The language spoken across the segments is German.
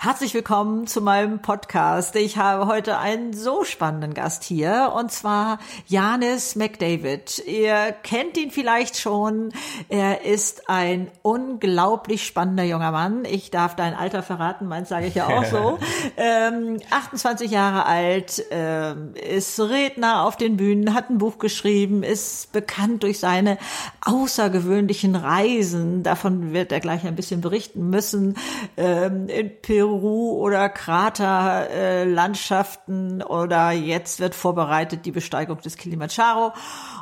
Herzlich willkommen zu meinem Podcast. Ich habe heute einen so spannenden Gast hier und zwar Janis McDavid. Ihr kennt ihn vielleicht schon. Er ist ein unglaublich spannender junger Mann. Ich darf dein Alter verraten, meins sage ich ja auch so. ähm, 28 Jahre alt, ähm, ist Redner auf den Bühnen, hat ein Buch geschrieben, ist bekannt durch seine außergewöhnlichen Reisen. Davon wird er gleich ein bisschen berichten müssen. Ähm, in Peru Peru oder Kraterlandschaften äh, oder jetzt wird vorbereitet die Besteigung des Kilimanjaro.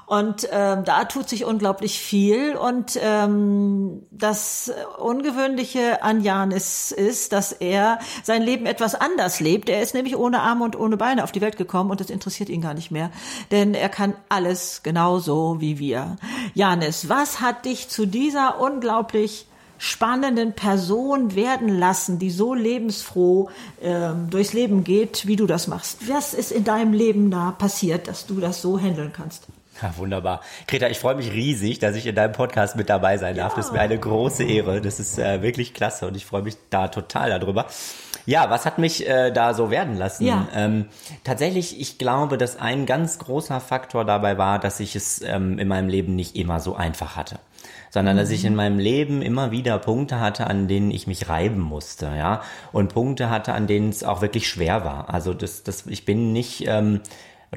Und ähm, da tut sich unglaublich viel. Und ähm, das Ungewöhnliche an Janis ist, dass er sein Leben etwas anders lebt. Er ist nämlich ohne Arme und ohne Beine auf die Welt gekommen und das interessiert ihn gar nicht mehr. Denn er kann alles genauso wie wir. Janis, was hat dich zu dieser unglaublich spannenden Person werden lassen, die so lebensfroh äh, durchs Leben geht, wie du das machst. Was ist in deinem Leben da passiert, dass du das so handeln kannst? Ja, wunderbar. Greta, ich freue mich riesig, dass ich in deinem Podcast mit dabei sein darf. Ja. Das ist mir eine große Ehre. Das ist äh, wirklich klasse und ich freue mich da total darüber. Ja, was hat mich äh, da so werden lassen? Ja. Ähm, tatsächlich, ich glaube, dass ein ganz großer Faktor dabei war, dass ich es ähm, in meinem Leben nicht immer so einfach hatte sondern dass ich in meinem Leben immer wieder Punkte hatte, an denen ich mich reiben musste, ja, und Punkte hatte, an denen es auch wirklich schwer war. Also das, das, ich bin nicht ähm,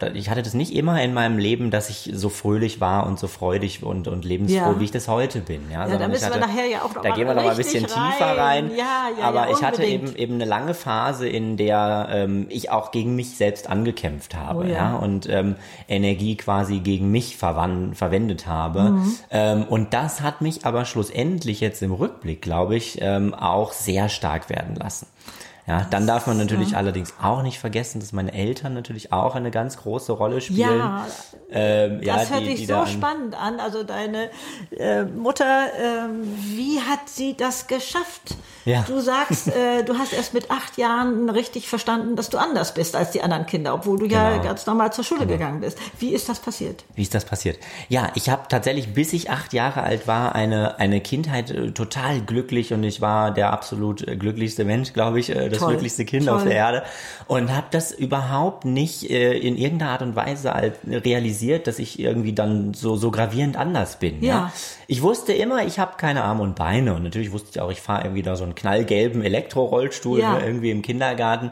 oder ich hatte das nicht immer in meinem Leben, dass ich so fröhlich war und so freudig und, und lebensfroh, ja. wie ich das heute bin. Ja, ja da müssen hatte, wir nachher ja auch noch Da gehen wir noch mal ein bisschen rein. tiefer rein. Ja, ja, aber ja, ich hatte eben, eben eine lange Phase, in der ähm, ich auch gegen mich selbst angekämpft habe, oh, ja. ja, und ähm, Energie quasi gegen mich verwendet habe. Mhm. Ähm, und das hat mich aber schlussendlich jetzt im Rückblick, glaube ich, ähm, auch sehr stark werden lassen. Ja, dann darf man natürlich ja. allerdings auch nicht vergessen, dass meine Eltern natürlich auch eine ganz große Rolle spielen. Ja, ähm, ja das hört sich so spannend an. Also deine äh, Mutter, äh, wie hat sie das geschafft? Ja. Du sagst, äh, du hast erst mit acht Jahren richtig verstanden, dass du anders bist als die anderen Kinder, obwohl du genau. ja ganz normal zur Schule genau. gegangen bist. Wie ist das passiert? Wie ist das passiert? Ja, ich habe tatsächlich, bis ich acht Jahre alt war, eine, eine Kindheit äh, total glücklich und ich war der absolut äh, glücklichste Mensch, glaube ich, äh, das Toll. glücklichste Kind Toll. auf der Erde und habe das überhaupt nicht äh, in irgendeiner Art und Weise als, realisiert, dass ich irgendwie dann so, so gravierend anders bin. Ja. ja? Ich wusste immer, ich habe keine Arme und Beine und natürlich wusste ich auch, ich fahre irgendwie da so einen knallgelben Elektrorollstuhl ja. Ne, irgendwie im Kindergarten.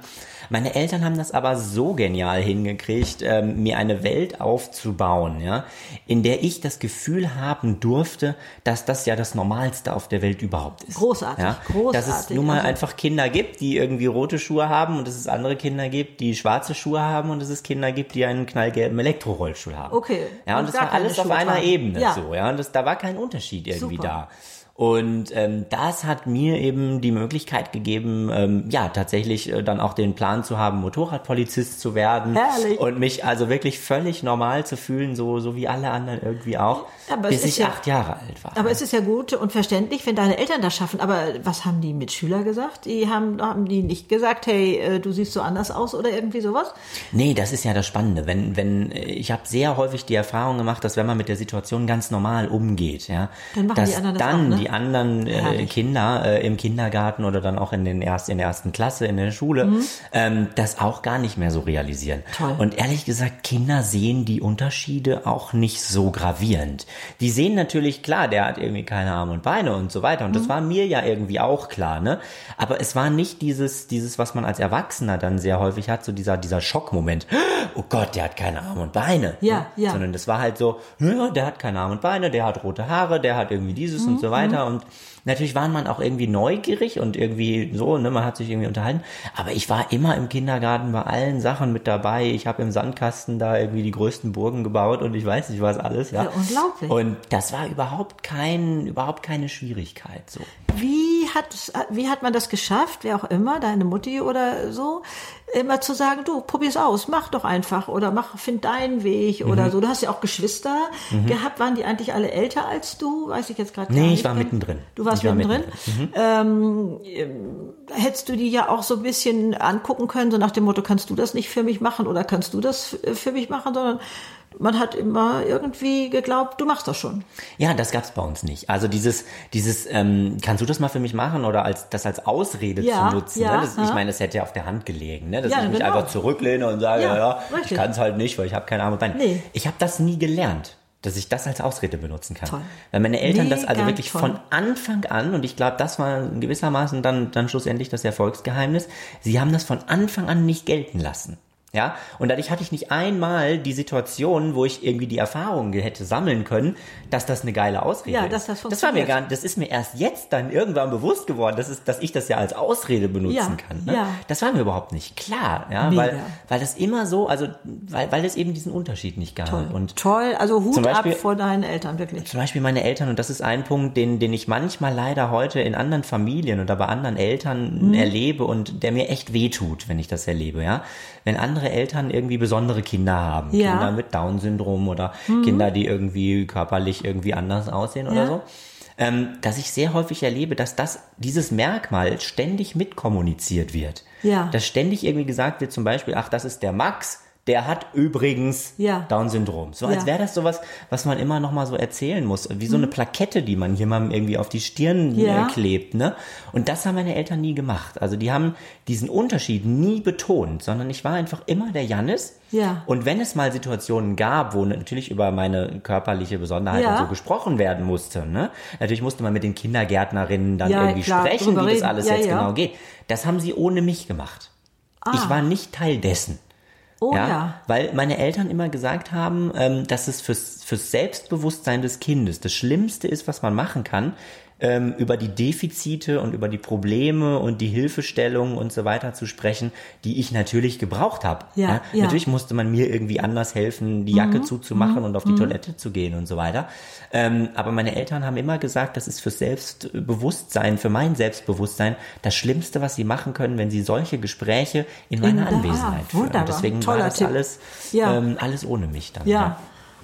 Meine Eltern haben das aber so genial hingekriegt, ähm, mir eine Welt aufzubauen, ja, in der ich das Gefühl haben durfte, dass das ja das Normalste auf der Welt überhaupt ist. Großartig, ja? großartig. Dass es nun mal also einfach Kinder gibt, die irgendwie rote Schuhe haben und dass es andere Kinder gibt, die schwarze Schuhe haben und dass es Kinder gibt, die einen knallgelben Elektrorollstuhl haben. Okay. Ja, und, und das war alles auf einer Ebene ja. so, ja, und das, da war kein Unterschied irgendwie Super. da. Und ähm, das hat mir eben die Möglichkeit gegeben, ähm, ja, tatsächlich äh, dann auch den Plan zu haben, Motorradpolizist zu werden. Herrlich. Und mich also wirklich völlig normal zu fühlen, so, so wie alle anderen irgendwie auch, aber bis ich ja, acht Jahre alt war. Aber es ist ja gut und verständlich, wenn deine Eltern das schaffen. Aber was haben die Mitschüler gesagt? Die haben, haben die nicht gesagt, hey, äh, du siehst so anders aus oder irgendwie sowas? Nee, das ist ja das Spannende. Wenn, wenn, äh, ich habe sehr häufig die Erfahrung gemacht, dass wenn man mit der Situation ganz normal umgeht, ja, dann machen dass die anderen das dann auch, ne? die anderen äh, Kinder äh, im Kindergarten oder dann auch in, den erst, in der ersten Klasse in der Schule mhm. ähm, das auch gar nicht mehr so realisieren. Toll. Und ehrlich gesagt, Kinder sehen die Unterschiede auch nicht so gravierend. Die sehen natürlich, klar, der hat irgendwie keine Arme und Beine und so weiter. Und mhm. das war mir ja irgendwie auch klar, ne? Aber es war nicht dieses, dieses, was man als Erwachsener dann sehr häufig hat, so dieser, dieser Schockmoment. Oh Gott, der hat keine Arme und Beine. Ja, ne? ja. Sondern das war halt so, ja, der hat keine Arme und Beine, der hat rote Haare, der hat irgendwie dieses mhm. und so weiter. Mhm. Und natürlich war man auch irgendwie neugierig und irgendwie so, ne, man hat sich irgendwie unterhalten. Aber ich war immer im Kindergarten bei allen Sachen mit dabei. Ich habe im Sandkasten da irgendwie die größten Burgen gebaut und ich weiß nicht was alles. Ja, ja unglaublich. Und das war überhaupt kein, überhaupt keine Schwierigkeit so. Wie hat, wie hat man das geschafft, wer auch immer, deine Mutti oder so, immer zu sagen, du, probier's aus, mach doch einfach oder mach, find deinen Weg mhm. oder so. Du hast ja auch Geschwister mhm. gehabt, waren die eigentlich alle älter als du? Weiß ich jetzt gerade nee, nicht. Nee, ich war mittendrin. Du warst mittendrin. mittendrin. Mhm. Ähm, hättest du die ja auch so ein bisschen angucken können, so nach dem Motto, kannst du das nicht für mich machen oder kannst du das für mich machen, sondern man hat immer irgendwie geglaubt, du machst das schon. Ja, das gab's bei uns nicht. Also dieses, dieses, ähm, kannst du das mal für mich machen oder als das als Ausrede Ja, zu nutzen? ja, ne? das, ich ja. meine, das hätte ja auf der Hand gelegen, ne? dass ich mich genau. einfach zurücklehne und sage, Ja, ja, ich kann es halt nicht, weil ich habe keine Arme und Beine. Nee. Ich habe das nie gelernt. Dass ich das als Ausrede benutzen kann. Toll. Weil meine Eltern das also Mega wirklich toll. von Anfang an, und ich glaube, das war gewissermaßen dann, dann schlussendlich das Erfolgsgeheimnis, sie haben das von Anfang an nicht gelten lassen. Ja, und dadurch hatte ich nicht einmal die Situation, wo ich irgendwie die Erfahrungen hätte sammeln können, dass das eine geile Ausrede Ja, ist. dass das das war mir funktioniert. gar das ist mir erst jetzt dann irgendwann bewusst geworden, dass, es, dass ich das ja als Ausrede benutzen Ja, kann. Ne? ja. Das war mir überhaupt nicht klar, ja, Mega. weil, weil das immer so, also weil, weil es eben diesen Unterschied nicht gab. Toll. Und Toll, also Hut Beispiel- ab vor deinen Eltern, wirklich. zum Beispiel meine Eltern, und das ist ein Punkt, den, den ich manchmal leider heute in anderen Familien oder bei anderen Eltern Mhm. erlebe und der mir echt wehtut, wenn ich das erlebe, ja. Wenn andere Eltern irgendwie besondere Kinder haben, Ja. Mhm. Kinder mit Down-Syndrom oder Kinder, die irgendwie körperlich irgendwie anders aussehen oder Ja. so, ähm, dass ich sehr häufig erlebe, dass das, dieses Merkmal ständig mitkommuniziert wird. Ja. Dass ständig irgendwie gesagt wird, zum Beispiel, ach, das ist der Max, der hat übrigens Ja. Down-Syndrom. So als Ja. wäre das sowas, was man immer noch mal so erzählen muss. Wie so eine Plakette, die man jemandem irgendwie auf die Stirn Mhm. Ja. äh, klebt. Ne? Und das haben meine Eltern nie gemacht. Also die haben diesen Unterschied nie betont, sondern ich war einfach immer der Jannis. Ja. Und wenn es mal Situationen gab, wo natürlich über meine körperliche Besonderheit Ja. und so gesprochen werden musste, ne? natürlich musste man mit den Kindergärtnerinnen dann irgendwie klar, sprechen, wie das alles jetzt genau geht. Das haben sie ohne mich gemacht. Ich war nicht Teil dessen. Oh ja. Ja, weil meine Eltern immer gesagt haben, ähm, dass es fürs, fürs Selbstbewusstsein des Kindes das Schlimmste ist, was man machen kann, ähm, über die Defizite und über die Probleme und die Hilfestellungen und so weiter zu sprechen, die ich natürlich gebraucht habe. Ja, ja. Mhm. Natürlich musste man mir irgendwie anders helfen, die Jacke zuzumachen und auf die Toilette zu gehen und so weiter. Ähm, aber meine Eltern haben immer gesagt, das ist fürs Selbstbewusstsein, für mein Selbstbewusstsein das Schlimmste, was sie machen können, wenn sie solche Gespräche in meiner In- ah, Anwesenheit führen. wunderbar. Und deswegen Toller war das Tipp. alles, Ja. ähm, alles ohne mich dann. Ja,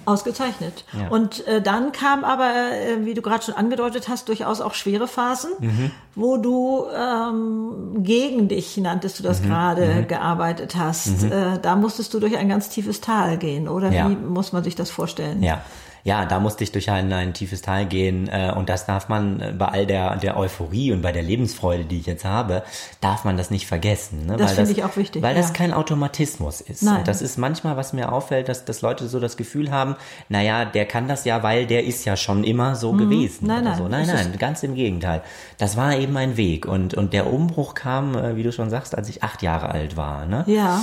ausgezeichnet. Ja. Und äh, dann kam aber, äh, wie du gerade schon angedeutet hast, durchaus auch schwere Phasen, Mhm. wo du ähm, gegen dich, nanntest du das Mhm. gerade, gearbeitet hast. Äh, da musstest du durch ein ganz tiefes Tal gehen, oder Ja. wie muss man sich das vorstellen? Ja. Ja, da musste ich durch ein, ein tiefes Tal gehen äh, und das darf man äh, bei all der, der Euphorie und bei der Lebensfreude, die ich jetzt habe, darf man das nicht vergessen. Ne? Das finde ich auch wichtig, Weil ja. das kein Automatismus ist. Nein. Und das ist manchmal, was mir auffällt, dass, dass Leute so das Gefühl haben, naja, der kann das ja, weil der ist ja schon immer so gewesen. Mhm. Nein, oder nein, So. Nein, nein, ganz im Gegenteil. Das war eben ein Weg und, und der Umbruch kam, äh, wie du schon sagst, als ich acht Jahre alt war. Ne? Ja,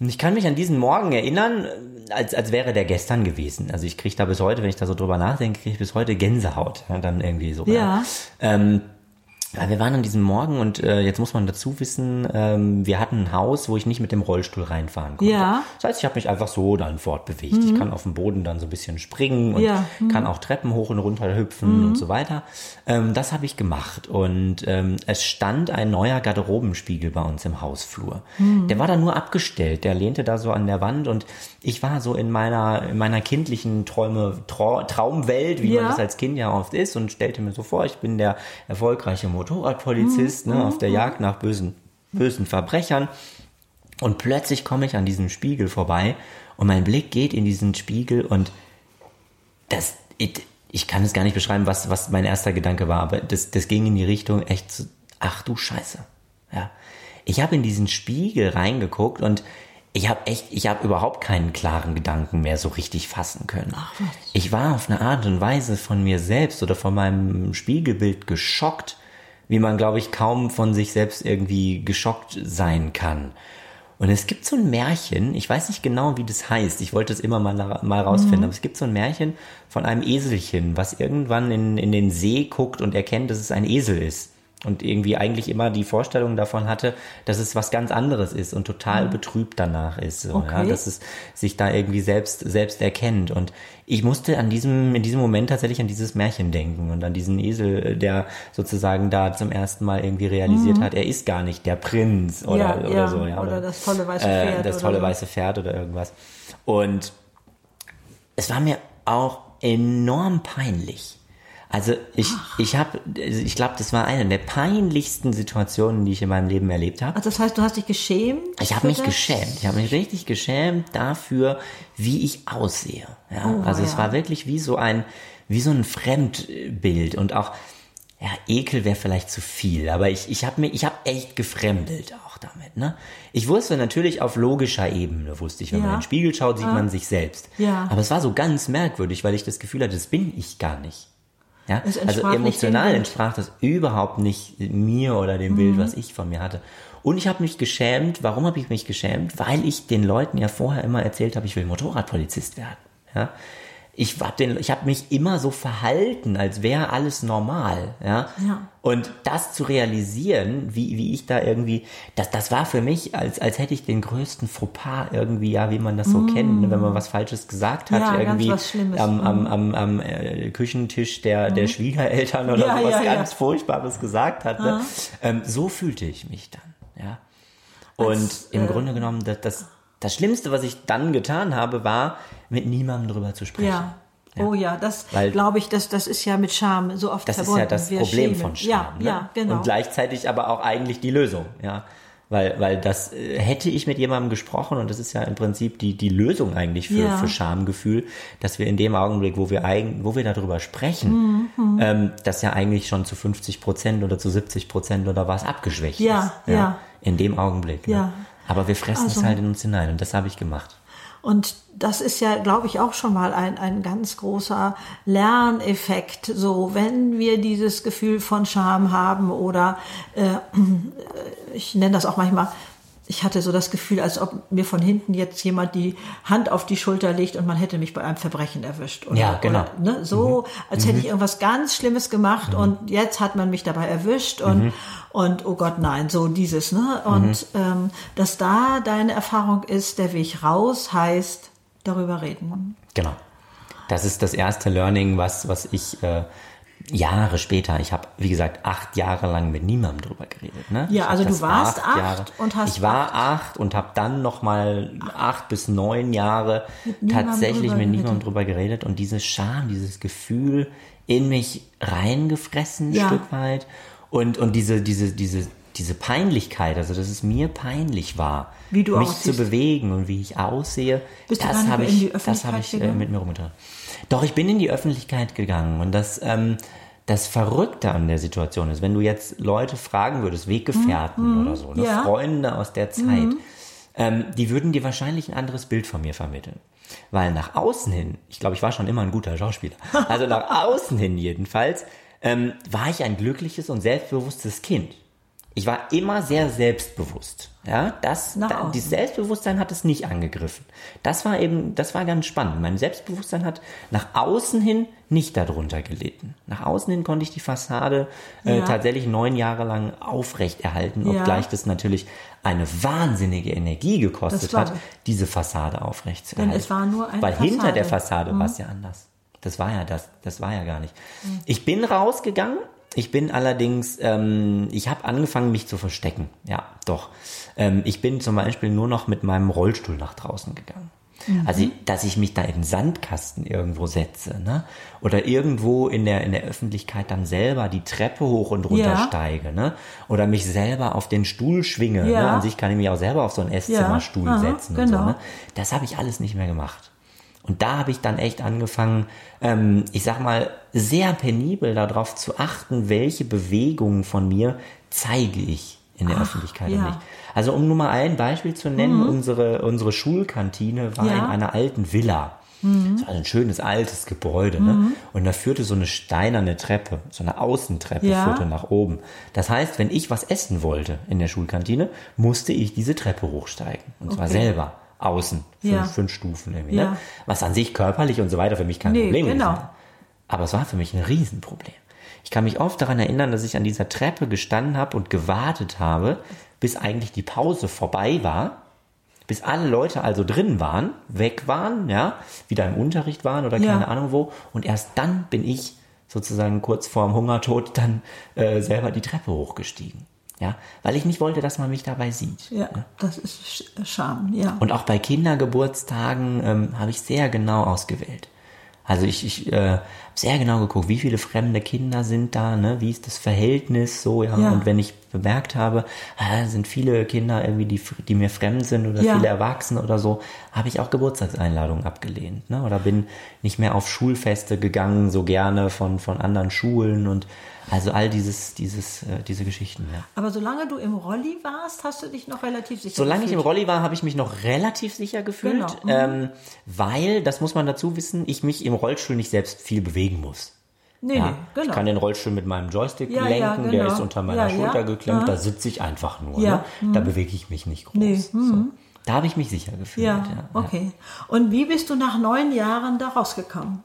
Und ich kann mich an diesen Morgen erinnern, als, als wäre der gestern gewesen. Also ich kriege da bis heute, wenn ich da so drüber nachdenke, kriege ich bis heute Gänsehaut. Ja, dann irgendwie so. Ja. Ähm, ja, wir waren an diesem Morgen und äh, jetzt muss man dazu wissen, ähm, wir hatten ein Haus, wo ich nicht mit dem Rollstuhl reinfahren konnte. Ja. Mhm. Das heißt, ich habe mich einfach so dann fortbewegt. Ich kann auf dem Boden dann so ein bisschen springen und Ja. Mhm. kann auch Treppen hoch und runter hüpfen und so weiter. Ähm, das habe ich gemacht und ähm, es stand ein neuer Garderobenspiegel bei uns im Hausflur. Mhm. Der war da nur abgestellt, der lehnte da so an der Wand und ich war so in meiner in meiner kindlichen Träume Trau Traumwelt, wie Ja. man das als Kind ja oft ist und stellte mir so vor, ich bin der erfolgreiche Motorradpolizist Mhm. ne, auf der Jagd nach bösen bösen Verbrechern und plötzlich komme ich an diesem Spiegel vorbei und mein Blick geht in diesen Spiegel und das, ich, ich kann es gar nicht beschreiben, was, was mein erster Gedanke war, aber das, das ging in die Richtung echt, so, ach du Scheiße. Ja. Ich habe in diesen Spiegel reingeguckt und ich habe echt, ich habe überhaupt keinen klaren Gedanken mehr so richtig fassen können. Ich war auf eine Art und Weise von mir selbst oder von meinem Spiegelbild geschockt, wie man, glaube ich, kaum von sich selbst irgendwie geschockt sein kann. Und es gibt so ein Märchen, ich weiß nicht genau, wie das heißt, ich wollte es immer mal, mal rausfinden, aber es gibt so ein Märchen von einem Eselchen, was irgendwann in, in den See guckt und erkennt, dass es ein Esel ist. Und irgendwie eigentlich immer die Vorstellung davon hatte, dass es was ganz anderes ist und total betrübt danach ist. So, ja, Okay. dass es sich da irgendwie selbst, selbst erkennt. Und ich musste an diesem, in diesem Moment tatsächlich an dieses Märchen denken und an diesen Esel, der sozusagen da zum ersten Mal irgendwie realisiert hat, er ist gar nicht der Prinz oder, Ja, oder ja, so. Ja, oder das tolle weiße äh, Pferd Das oder tolle weiße Pferd oder irgendwas. Und es war mir auch enorm peinlich. Also ich, ich habe, ich glaube, das war eine der peinlichsten Situationen, die ich in meinem Leben erlebt habe. Also das heißt, du hast dich geschämt? Ich habe mich das? geschämt. Ich habe mich richtig geschämt dafür, wie ich aussehe. Ja, oh, also ja. es war wirklich wie so ein, wie so ein Fremdbild und auch, ja, Ekel wäre vielleicht zu viel, aber ich, ich habe mir, ich habe echt gefremdelt auch damit. Ne? Ich wusste natürlich auf logischer Ebene, wusste ich, wenn ja. man in den Spiegel schaut, sieht ja. man sich selbst. Ja. Aber es war so ganz merkwürdig, weil ich das Gefühl hatte, das bin ich gar nicht. Ja? Also emotional entsprach das überhaupt nicht mir oder dem mhm. Bild, was ich von mir hatte. Und ich habe mich geschämt. Warum habe ich mich geschämt? Weil ich den Leuten ja vorher immer erzählt habe, ich will Motorradpolizist werden. Ja? Ich habe den, ich habe mich immer so verhalten, als wäre alles normal, ja? ja. Und das zu realisieren, wie, wie ich da irgendwie, das, das war für mich, als, als hätte ich den größten Fauxpas irgendwie, ja, wie man das so mm. kennt, ne, wenn man was Falsches gesagt hat, ja, irgendwie am, am, mm. am, am äh, Küchentisch der, mm. der Schwiegereltern oder ja, sowas ganz Furchtbares gesagt hatte. Ähm, so fühlte ich mich dann, ja. Und als, im äh, Grunde genommen, das, das das Schlimmste, was ich dann getan habe, war, mit niemandem drüber zu sprechen. Ja. Ja. Oh ja, das glaube ich, das, das ist ja mit Scham so oft das verbunden. Das ist ja das Problem schämen. von Scham. Ja, ne? ja, genau. Und gleichzeitig aber auch eigentlich die Lösung, ja. Weil, weil das äh, hätte ich mit jemandem gesprochen und das ist ja im Prinzip die, die Lösung eigentlich für, ja. für Schamgefühl, dass wir in dem Augenblick, wo wir eigen, wo wir darüber sprechen, mhm. ähm, das ja eigentlich schon zu 50 Prozent oder zu 70 Prozent oder was abgeschwächt ja, ist. Ja, ja. In dem Augenblick. Ne? Ja. Aber wir fressen also, es halt in uns hinein und das habe ich gemacht. Und das ist ja, glaube ich, auch schon mal ein, ein ganz großer Lerneffekt. So, wenn wir dieses Gefühl von Scham haben oder äh, ich nenne das auch manchmal ich hatte so das Gefühl, als ob mir von hinten jetzt jemand die Hand auf die Schulter legt und man hätte mich bei einem Verbrechen erwischt. Oder, ja, genau. Oder, ne, so, mhm. als hätte ich mhm. irgendwas ganz Schlimmes gemacht mhm. und jetzt hat man mich dabei erwischt und, mhm. und oh Gott, nein, so dieses, ne? Und mhm. ähm, dass da deine Erfahrung ist, der Weg raus heißt darüber reden. Genau. Das ist das erste Learning, was, was ich äh, Jahre später, ich habe, wie gesagt, acht Jahre lang mit niemandem drüber geredet. Ne? Ja, also du warst acht, Jahre, und hast. Ich war acht, und habe dann noch mal acht bis neun Jahre mit tatsächlich mit niemandem drüber geredet und diese Scham, dieses Gefühl in mich reingefressen, ein ja. Stück weit und und diese diese diese diese Peinlichkeit, also dass es mir peinlich war, mich aussiehst. zu bewegen und wie ich aussehe, Bist das habe ich, das habe ich äh, mit mir rumgetan. Doch, ich bin in die Öffentlichkeit gegangen und das, ähm, das Verrückte an der Situation ist, wenn du jetzt Leute fragen würdest, Weggefährten mhm. oder so, ne, ja. Freunde aus der Zeit, mhm. ähm, die würden dir wahrscheinlich ein anderes Bild von mir vermitteln. Weil nach außen hin, ich glaube, ich war schon immer ein guter Schauspieler, also nach außen hin jedenfalls, ähm, war ich ein glückliches und selbstbewusstes Kind. Ich war immer sehr selbstbewusst. Ja, das, da, dieses Selbstbewusstsein hat es nicht angegriffen. Das war eben, das war ganz spannend. Mein Selbstbewusstsein hat nach außen hin nicht darunter gelitten. Nach außen hin konnte ich die Fassade äh, ja. tatsächlich neun Jahre lang aufrechterhalten, ja. obgleich das natürlich eine wahnsinnige Energie gekostet hat, diese Fassade aufrechtzuerhalten. Denn es war nur eine Weil Fassade. hinter der Fassade mhm. war es ja anders. Das war ja das, das war ja gar nicht. Mhm. Ich bin rausgegangen ich bin allerdings, ähm, ich habe angefangen, mich zu verstecken. Ja, doch. Ähm, ich bin zum Beispiel nur noch mit meinem Rollstuhl nach draußen gegangen. Mhm. Also, dass ich mich da in den Sandkasten irgendwo setze, ne? Oder irgendwo in der, in der Öffentlichkeit dann selber die Treppe hoch und runter ja. steige, ne? Oder mich selber auf den Stuhl schwinge, ne? ja. ne? An sich kann ich mich auch selber auf so einen Esszimmerstuhl ja. setzen genau. und so, ne? Das habe ich alles nicht mehr gemacht. Und da habe ich dann echt angefangen, ähm, ich sag mal, sehr penibel darauf zu achten, welche Bewegungen von mir zeige ich in der Ach, Öffentlichkeit ja. nicht. Also um nur mal ein Beispiel zu nennen, mhm. unsere, unsere Schulkantine war ja. in einer alten Villa. Mhm. Das war ein schönes altes Gebäude. Ne? Mhm. Und da führte so eine steinerne Treppe, so eine Außentreppe ja. führte nach oben. Das heißt, wenn ich was essen wollte in der Schulkantine, musste ich diese Treppe hochsteigen. Und zwar selber außen. Fünf, ja. fünf Stufen irgendwie. Ne? Ja. Was an sich körperlich und so weiter für mich kein nee, Problem genau. ist. Aber es war für mich ein Riesenproblem. Ich kann mich oft daran erinnern, dass ich an dieser Treppe gestanden habe und gewartet habe, bis eigentlich die Pause vorbei war, bis alle Leute also drin waren, weg waren, ja, wieder im Unterricht waren oder keine ja. Ahnung wo. Und erst dann bin ich sozusagen kurz vorm Hungertod dann äh, selber die Treppe hochgestiegen. Ja, weil ich nicht wollte, dass man mich dabei sieht. Ja, ja. das ist Scham, ja. Und auch bei Kindergeburtstagen ähm, habe ich sehr genau ausgewählt. Also ich, ich äh, habe sehr genau geguckt, wie viele fremde Kinder sind da, ne? wie ist das Verhältnis so, ja. ja. Und wenn ich bemerkt habe, äh, sind viele Kinder irgendwie, die, die mir fremd sind oder ja. viele Erwachsene oder so, habe ich auch Geburtstagseinladungen abgelehnt. Ne? Oder bin nicht mehr auf Schulfeste gegangen, so gerne von, von anderen Schulen und also all dieses, dieses, äh, diese Geschichten, ja. Aber solange du im Rolli warst, hast du dich noch relativ sicher Solange gefühlt. ich im Rolli war, habe ich mich noch relativ sicher gefühlt, genau. mhm. ähm, weil, das muss man dazu wissen, ich mich im Rollstuhl nicht selbst viel bewegen muss. Nee, ja, genau. Ich kann den Rollstuhl mit meinem Joystick ja, lenken, ja, genau. der ist unter meiner Schulter geklemmt, da sitze ich einfach nur. Ne? Mhm. Da bewege ich mich nicht groß. Nee. Mhm. So. Da habe ich mich sicher gefühlt. Ja, okay. Und wie bist du nach neun Jahren da rausgekommen?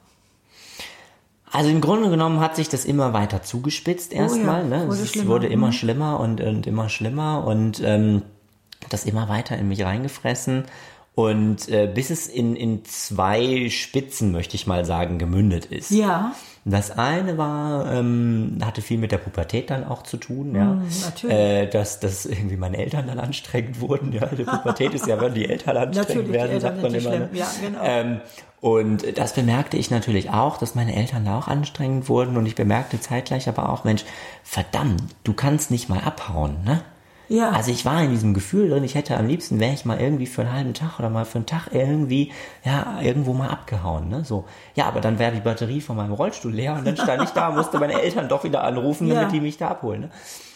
Also im Grunde genommen hat sich das immer weiter zugespitzt erstmal. Oh ja, ne? Es wurde, wurde immer mhm. schlimmer und, und immer schlimmer und ähm, das immer weiter in mich reingefressen. Und äh, bis es in, in zwei Spitzen, möchte ich mal sagen, gemündet ist. Ja. Das eine war, ähm, hatte viel mit der Pubertät dann auch zu tun, ja. Mm, natürlich. Äh, dass, dass irgendwie meine Eltern dann anstrengend wurden, ja. Die Pubertät ist ja, wenn die Eltern anstrengend werden, sagt man immer. Ne? Ja, genau. Ähm, und das bemerkte ich natürlich auch, dass meine Eltern da auch anstrengend wurden und ich bemerkte zeitgleich aber auch, Mensch, verdammt, du kannst nicht mal abhauen, ne? Ja. Also ich war in diesem Gefühl drin, ich hätte am liebsten, wäre ich mal irgendwie für einen halben Tag oder mal für einen Tag irgendwie, ja, irgendwo mal abgehauen, ne? So. Ja, aber dann wäre die Batterie von meinem Rollstuhl leer und dann stand ich da, musste meine Eltern doch wieder anrufen, damit ja. die mich da abholen, ne?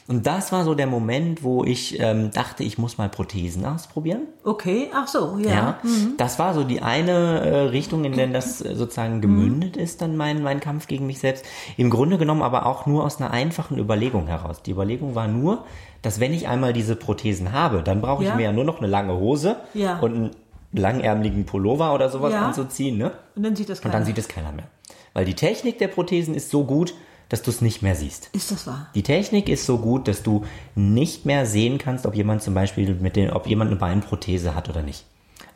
Und das war so der Moment, wo ich ähm, dachte, ich muss mal Prothesen ausprobieren. Okay, ach so, ja. ja mhm. Das war so die eine äh, Richtung, in der das äh, sozusagen gemündet mhm. ist, dann mein, mein Kampf gegen mich selbst. Im Grunde genommen aber auch nur aus einer einfachen Überlegung heraus. Die Überlegung war nur, dass wenn ich einmal diese Prothesen habe, dann brauche ich ja. mir ja nur noch eine lange Hose ja. und einen langärmeligen Pullover oder sowas ja. anzuziehen. Ne? Und dann sieht das keiner. Und dann sieht es keiner mehr. Weil die Technik der Prothesen ist so gut, dass du es nicht mehr siehst. Ist das wahr? Die Technik ist so gut, dass du nicht mehr sehen kannst, ob jemand zum Beispiel mit den, ob jemand eine Beinprothese hat oder nicht.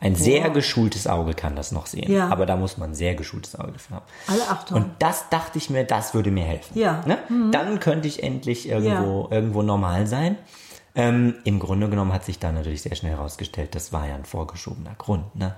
Ein wow. sehr geschultes Auge kann das noch sehen. Ja. Aber da muss man ein sehr geschultes Auge dafür haben. Alle Achtung. Und das dachte ich mir, das würde mir helfen. Ja. Ne? Mhm. Dann könnte ich endlich irgendwo, ja. irgendwo normal sein. Ähm, Im Grunde genommen hat sich da natürlich sehr schnell herausgestellt, das war ja ein vorgeschobener Grund. Ne?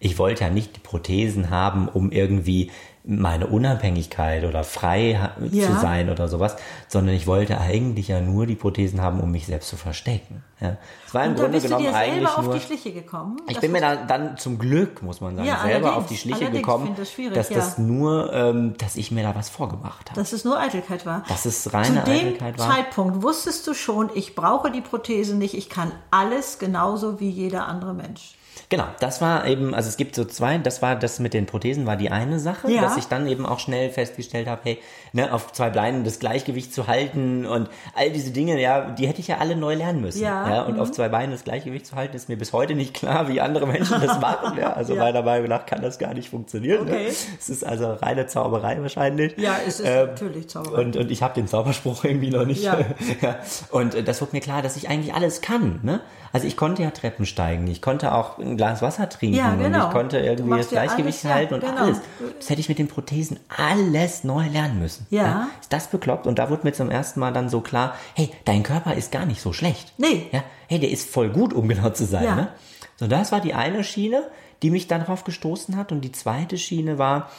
Ich wollte ja nicht die Prothesen haben, um irgendwie meine Unabhängigkeit oder frei ja. zu sein oder sowas, sondern ich wollte eigentlich ja nur die Prothesen haben, um mich selbst zu verstecken. Ja. Es war im Und Grunde genommen eigentlich nur. auf die Schliche gekommen. Ich bin mir da dann zum Glück, muss man sagen, ja, selber auf die Schliche gekommen, das dass das nur, ähm, dass ich mir da was vorgemacht habe. Dass es nur Eitelkeit war. Dass es reine Eitelkeit war. Zu dem Zeitpunkt wusstest du schon, ich brauche die Prothese nicht, ich kann alles genauso wie jeder andere Mensch. Genau, das war eben, also es gibt so zwei, das war das mit den Prothesen war die eine Sache, ja. dass ich dann eben auch schnell festgestellt habe, hey, ne, auf zwei Beinen das Gleichgewicht zu halten und all diese Dinge, ja, die hätte ich ja alle neu lernen müssen. Ja. ja und mhm. auf zwei Beinen das Gleichgewicht zu halten, ist mir bis heute nicht klar, wie andere Menschen das machen. ja, also ja. meiner Meinung nach kann das gar nicht funktionieren. Ne? Okay. Ne? Es ist also reine Zauberei wahrscheinlich. Ja, es ist ähm, natürlich Zauberei. Und, und ich habe den Zauberspruch irgendwie noch nicht. Ja. ja. Und äh, das wird mir klar, dass ich eigentlich alles kann. Ne? Also ich konnte ja Treppen steigen, ich konnte auch ein Glas Wasser trinken ja, genau. und ich konnte irgendwie das Gleichgewicht alles, halten und genau. alles. Das hätte ich mit den Prothesen alles neu lernen müssen. Ja. ja. Ist das bekloppt? Und da wurde mir zum ersten Mal dann so klar, hey, dein Körper ist gar nicht so schlecht. Nee. Ja, hey, der ist voll gut, um genau zu sein. Ja. Ne? So, das war die eine Schiene, die mich dann darauf gestoßen hat. Und die zweite Schiene war,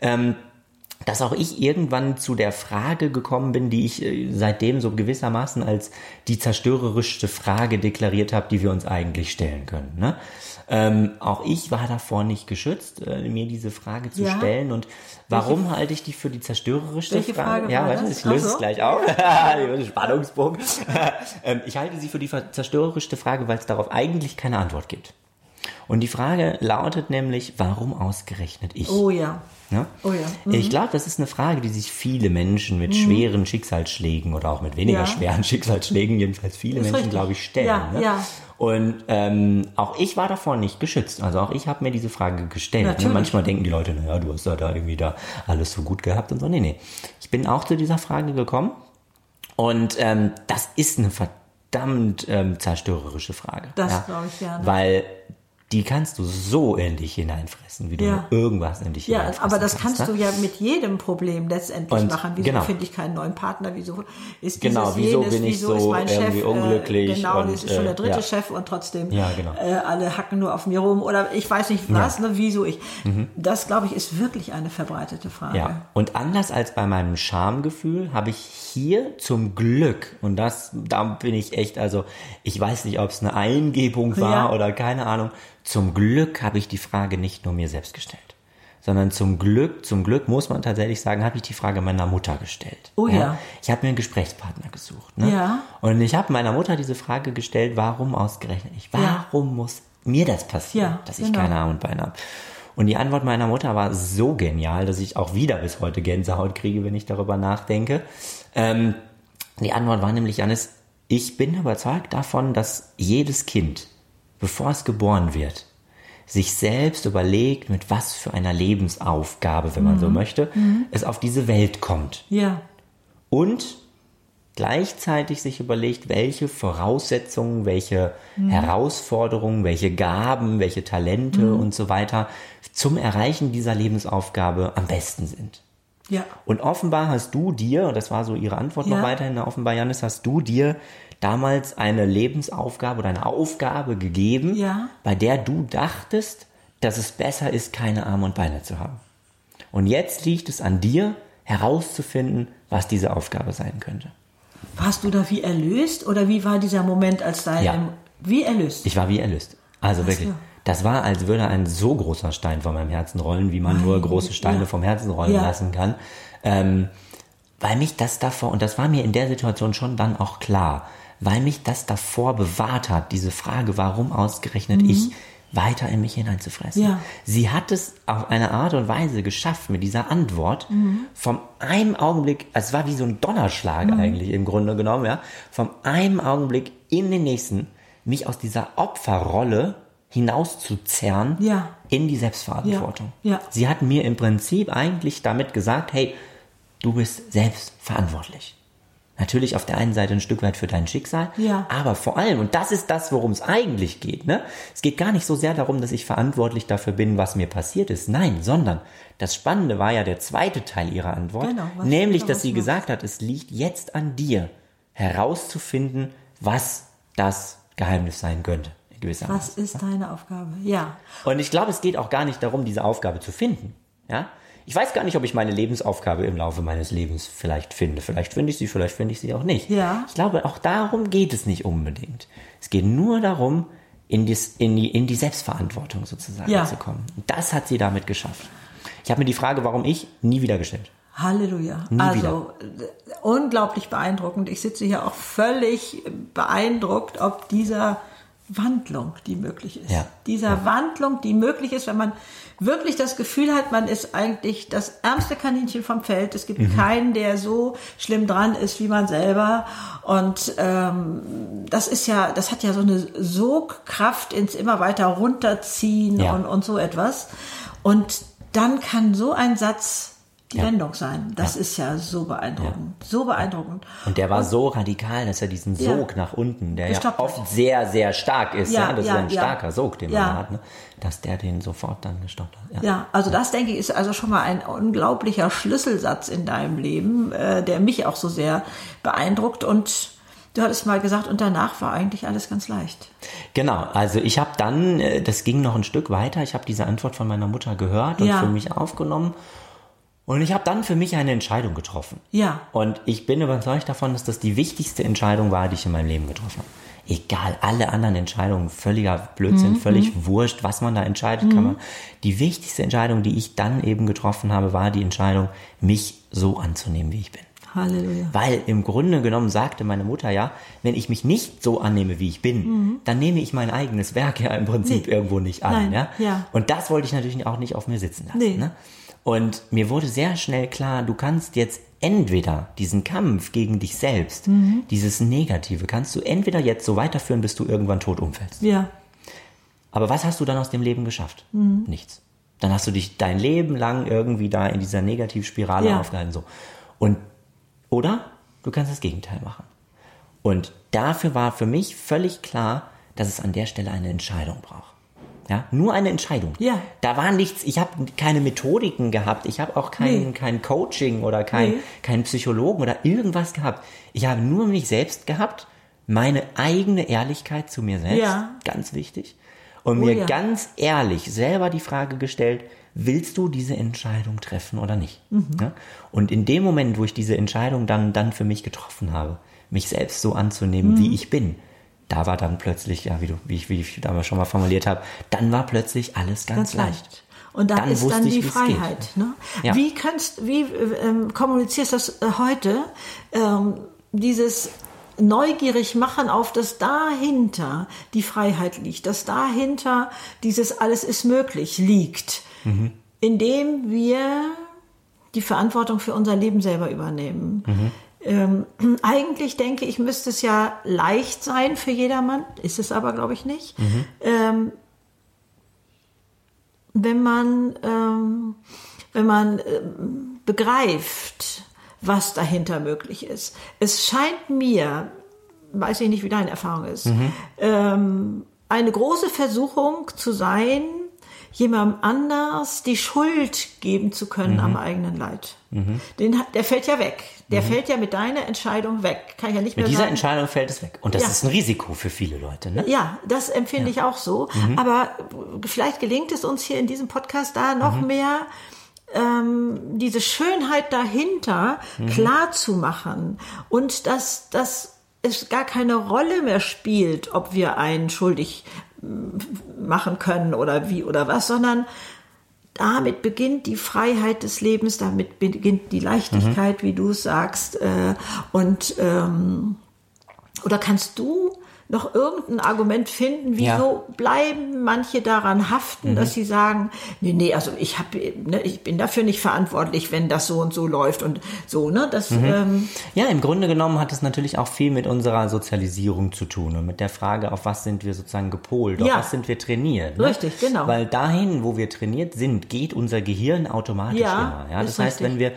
ähm, dass auch ich irgendwann zu der Frage gekommen bin, die ich äh, seitdem so gewissermaßen als die zerstörerischste Frage deklariert habe, die wir uns eigentlich stellen können. Ne? Ähm, auch ich war davor nicht geschützt, äh, mir diese Frage zu ja. stellen. Und warum Welche? halte ich die für die zerstörerischste Frage? Frage ja, warte, ich löse so. es gleich auf. Spannungspunkt. ähm, ich halte sie für die zerstörerischste Frage, weil es darauf eigentlich keine Antwort gibt. Und die Frage lautet nämlich, warum ausgerechnet ich? Oh ja. ja? Oh ja. Mhm. Ich glaube, das ist eine Frage, die sich viele Menschen mit mhm. schweren Schicksalsschlägen oder auch mit weniger ja. schweren Schicksalsschlägen, jedenfalls viele Menschen, glaube ich, stellen. Ja, ne? ja. Und ähm, auch ich war davor nicht geschützt. Also auch ich habe mir diese Frage gestellt. Ne? Manchmal denken die Leute, naja, du hast ja da irgendwie da alles so gut gehabt und so. Nee, nee. Ich bin auch zu dieser Frage gekommen. Und ähm, das ist eine verdammt ähm, zerstörerische Frage. Das ja? glaube ich gerne. Weil die kannst du so in dich hineinfressen, wie du Ja. irgendwas in dich Ja, aber das kannst ne? du ja mit jedem Problem letztendlich Und machen. Wieso genau. finde ich keinen neuen Partner? Wieso ist Genau, dieses wieso jenes? bin ich wieso ist so mein Chef irgendwie unglücklich Äh, genau, und, das ist schon der äh, dritte ja. Chef und trotzdem Ja, genau. äh, alle hacken nur auf mir rum oder ich weiß nicht was, ne, wieso ich. Das glaube ich ist wirklich eine verbreitete Frage. Mhm. Ja, und anders als bei meinem Schamgefühl habe ich hier zum Glück, und das, da bin ich echt, also ich weiß nicht, ob es eine Eingebung war oder keine Ahnung, zum Glück habe ich die Frage nicht nur mir selbst gestellt, sondern zum Glück, zum Glück muss man tatsächlich sagen, habe ich die Frage meiner Mutter gestellt. Oh ja. Ich habe mir einen Gesprächspartner gesucht. Ne? Ja. Und ich habe meiner Mutter diese Frage gestellt, warum ausgerechnet ich? Ja. Warum muss mir das passieren, Ja, dass ich genau. keine Arme und Beine habe? Und die Antwort meiner Mutter war so genial, dass ich auch wieder bis heute Gänsehaut kriege, wenn ich darüber nachdenke. Ähm, die Antwort war nämlich, Janis, ich bin überzeugt davon, dass jedes Kind, bevor es geboren wird, sich selbst überlegt, mit was für einer Lebensaufgabe, wenn man Mhm. so möchte, es auf diese Welt kommt Ja, und gleichzeitig sich überlegt, welche Voraussetzungen, welche Herausforderungen, welche Gaben, welche Talente und so weiter zum Erreichen dieser Lebensaufgabe am besten sind. ja, Und offenbar hast du dir, und das war so ihre Antwort Ja. noch weiterhin, offenbar, Janis, hast du dir damals eine Lebensaufgabe oder eine Aufgabe gegeben, Ja. bei der du dachtest, dass es besser ist, keine Arme und Beine zu haben. Und jetzt liegt es an dir, herauszufinden, was diese Aufgabe sein könnte. Warst du da wie erlöst oder wie war dieser Moment, als dein Ja. wie erlöst? Ich war wie erlöst. Also wirklich. so. Das war, als würde ein so großer Stein von meinem Herzen rollen, wie man nur große Steine ja. vom Herzen rollen Ja. lassen kann. Ähm, weil mich das davor, und das war mir in der Situation schon dann auch klar, weil mich das davor bewahrt hat, diese Frage, warum ausgerechnet ich, weiter in mich hineinzufressen. Mhm. Ja. Sie hat es auf eine Art und Weise geschafft mit dieser Antwort, Mhm. vom einem Augenblick, es war wie so ein Donnerschlag Mhm. eigentlich im Grunde genommen, ja, vom einem Augenblick in den nächsten, mich aus dieser Opferrolle hinauszuzerren Ja. in die Selbstverantwortung. Ja, ja. Sie hat mir im Prinzip eigentlich damit gesagt, hey, du bist selbst verantwortlich. Natürlich auf der einen Seite ein Stück weit für dein Schicksal, Ja. aber vor allem, und das ist das, worum es eigentlich geht, ne? Es geht gar nicht so sehr darum, dass ich verantwortlich dafür bin, was mir passiert ist. Nein, sondern das Spannende war ja der zweite Teil ihrer Antwort, Genau, nämlich, dass sie machst. gesagt hat, es liegt jetzt an dir, herauszufinden, was das Geheimnis sein könnte. in gewisser Was ist deine Aufgabe? Ja. Und ich glaube, es geht auch gar nicht darum, diese Aufgabe zu finden. Ja? Ich weiß gar nicht, ob ich meine Lebensaufgabe im Laufe meines Lebens vielleicht finde. Vielleicht finde ich sie, vielleicht finde ich sie auch nicht. Ja. Ich glaube, auch darum geht es nicht unbedingt. Es geht nur darum, in, dies, in, die, in die Selbstverantwortung sozusagen Ja. zu kommen. Und das hat sie damit geschafft. Ich habe mir die Frage, warum ich, nie wieder gestellt. Halleluja. Nie also äh, unglaublich beeindruckend. Ich sitze hier auch völlig beeindruckt, ob dieser Wandlung, die möglich ist. Ja. Dieser Wandlung, die möglich ist, wenn man wirklich das Gefühl hat, man ist eigentlich das ärmste Kaninchen vom Feld. Es gibt Mhm. keinen, der so schlimm dran ist wie man selber. Und ähm, das ist ja, das hat ja so eine Sogkraft ins immer weiter runterziehen Ja. und, und so etwas. Und dann kann so ein Satz Ja. Wendung sein. Das ist ja so beeindruckend. So beeindruckend. Und der war so radikal, dass er diesen Ja. Sog nach unten, der ja Gestoppt hat. oft sehr, sehr stark ist, ja, Ja, das ist ja, ja ein ja. starker Sog, den man Ja. hat, ne? dass der den sofort dann gestoppt hat. Ja, also das denke ich ist also schon mal ein unglaublicher Schlüsselsatz in deinem Leben, äh, der mich auch so sehr beeindruckt. Und du hattest mal gesagt, und danach war eigentlich alles ganz leicht. Genau, also ich habe dann, äh, das ging noch ein Stück weiter, ich habe diese Antwort von meiner Mutter gehört und Ja. für mich aufgenommen und ich habe dann für mich eine Entscheidung getroffen. Ja. Und ich bin überzeugt davon, dass das die wichtigste Entscheidung war, die ich in meinem Leben getroffen habe. Egal, alle anderen Entscheidungen, völliger Blödsinn, Mhm. völlig wurscht, was man da entscheidet, kann man. Die wichtigste Entscheidung, die ich dann eben getroffen habe, war die Entscheidung, mich so anzunehmen, wie ich bin. Halleluja. Weil im Grunde genommen sagte meine Mutter ja, wenn ich mich nicht so annehme, wie ich bin, dann nehme ich mein eigenes Werk ja im Prinzip Mhm. Nee. irgendwo nicht an. Nein, ja? ja. Und das wollte ich natürlich auch nicht auf mir sitzen lassen. Nee. Ne? Und mir wurde sehr schnell klar, du kannst jetzt entweder diesen Kampf gegen dich selbst, Mhm. dieses Negative, kannst du entweder jetzt so weiterführen, bis du irgendwann tot umfällst. Ja. Aber was hast du dann aus dem Leben geschafft? Mhm. Nichts. Dann hast du dich dein Leben lang irgendwie da in dieser Negativspirale Ja. aufgehalten. So. Und, oder du kannst das Gegenteil machen. Und dafür war für mich völlig klar, dass es an der Stelle eine Entscheidung braucht. Ja, nur eine Entscheidung. Ja. Da war nichts, ich habe keine Methodiken gehabt, ich habe auch kein, Nee. kein Coaching oder kein, Nee. keinen Psychologen oder irgendwas gehabt. Ich habe nur mich selbst gehabt, meine eigene Ehrlichkeit zu mir selbst, Ja. ganz wichtig, und Oh mir ja. ganz ehrlich selber die Frage gestellt, willst du diese Entscheidung treffen oder nicht? Mhm. Ja? Und in dem Moment, wo ich diese Entscheidung dann, dann für mich getroffen habe, mich selbst so anzunehmen, Mhm. wie ich bin, da war dann plötzlich, ja, wie du, wie ich, wie ich damals schon mal formuliert habe, dann war plötzlich alles ganz, Ganz leicht. leicht. Und da Dann ist dann ich, die wie's Freiheit. Ne? Ja. Wie kannst, wie ähm, kommunizierst du das äh, heute? Ähm, dieses neugierig machen auf das dahinter die Freiheit liegt, das dahinter dieses alles ist möglich liegt, Mhm. indem wir die Verantwortung für unser Leben selber übernehmen. Mhm. Ähm, eigentlich denke ich, müsste es ja leicht sein für jedermann, ist es aber, glaube ich, nicht. Mhm. Ähm, wenn man, ähm, wenn man ähm, begreift, was dahinter möglich ist. Es scheint mir, weiß ich nicht, wie deine Erfahrung ist, ähm, eine große Versuchung zu sein, jemandem anders die Schuld geben zu können am eigenen Leid. Den, hat- der fällt ja weg. Der fällt ja mit deiner Entscheidung weg. Kann ich ja nicht Mit mehr dieser sagen. Entscheidung fällt es weg. Und das Ja. ist ein Risiko für viele Leute. Ne? Ja, das empfinde ich auch so. Mhm. Aber vielleicht gelingt es uns hier in diesem Podcast da noch Mhm. mehr, ähm, diese Schönheit dahinter Mhm. klar zu machen und dass, dass es gar keine Rolle mehr spielt, ob wir einen schuldig machen können oder wie oder was, sondern damit beginnt die Freiheit des Lebens, damit beginnt die Leichtigkeit, wie du es sagst. Äh, und ähm, oder kannst du noch irgendein Argument finden, wieso Ja. bleiben manche daran haften, dass sie sagen, nee, nee, also ich habe, ne, ich bin dafür nicht verantwortlich, wenn das so und so läuft und so, ne? Das, ähm, Ja, im Grunde genommen hat es natürlich auch viel mit unserer Sozialisierung zu tun und mit der Frage, auf was sind wir sozusagen gepolt, auf Ja. was sind wir trainiert. Ne? Richtig, genau. Weil dahin, wo wir trainiert sind, geht unser Gehirn automatisch Ja, immer. Ja? Das heißt, richtig. wenn wir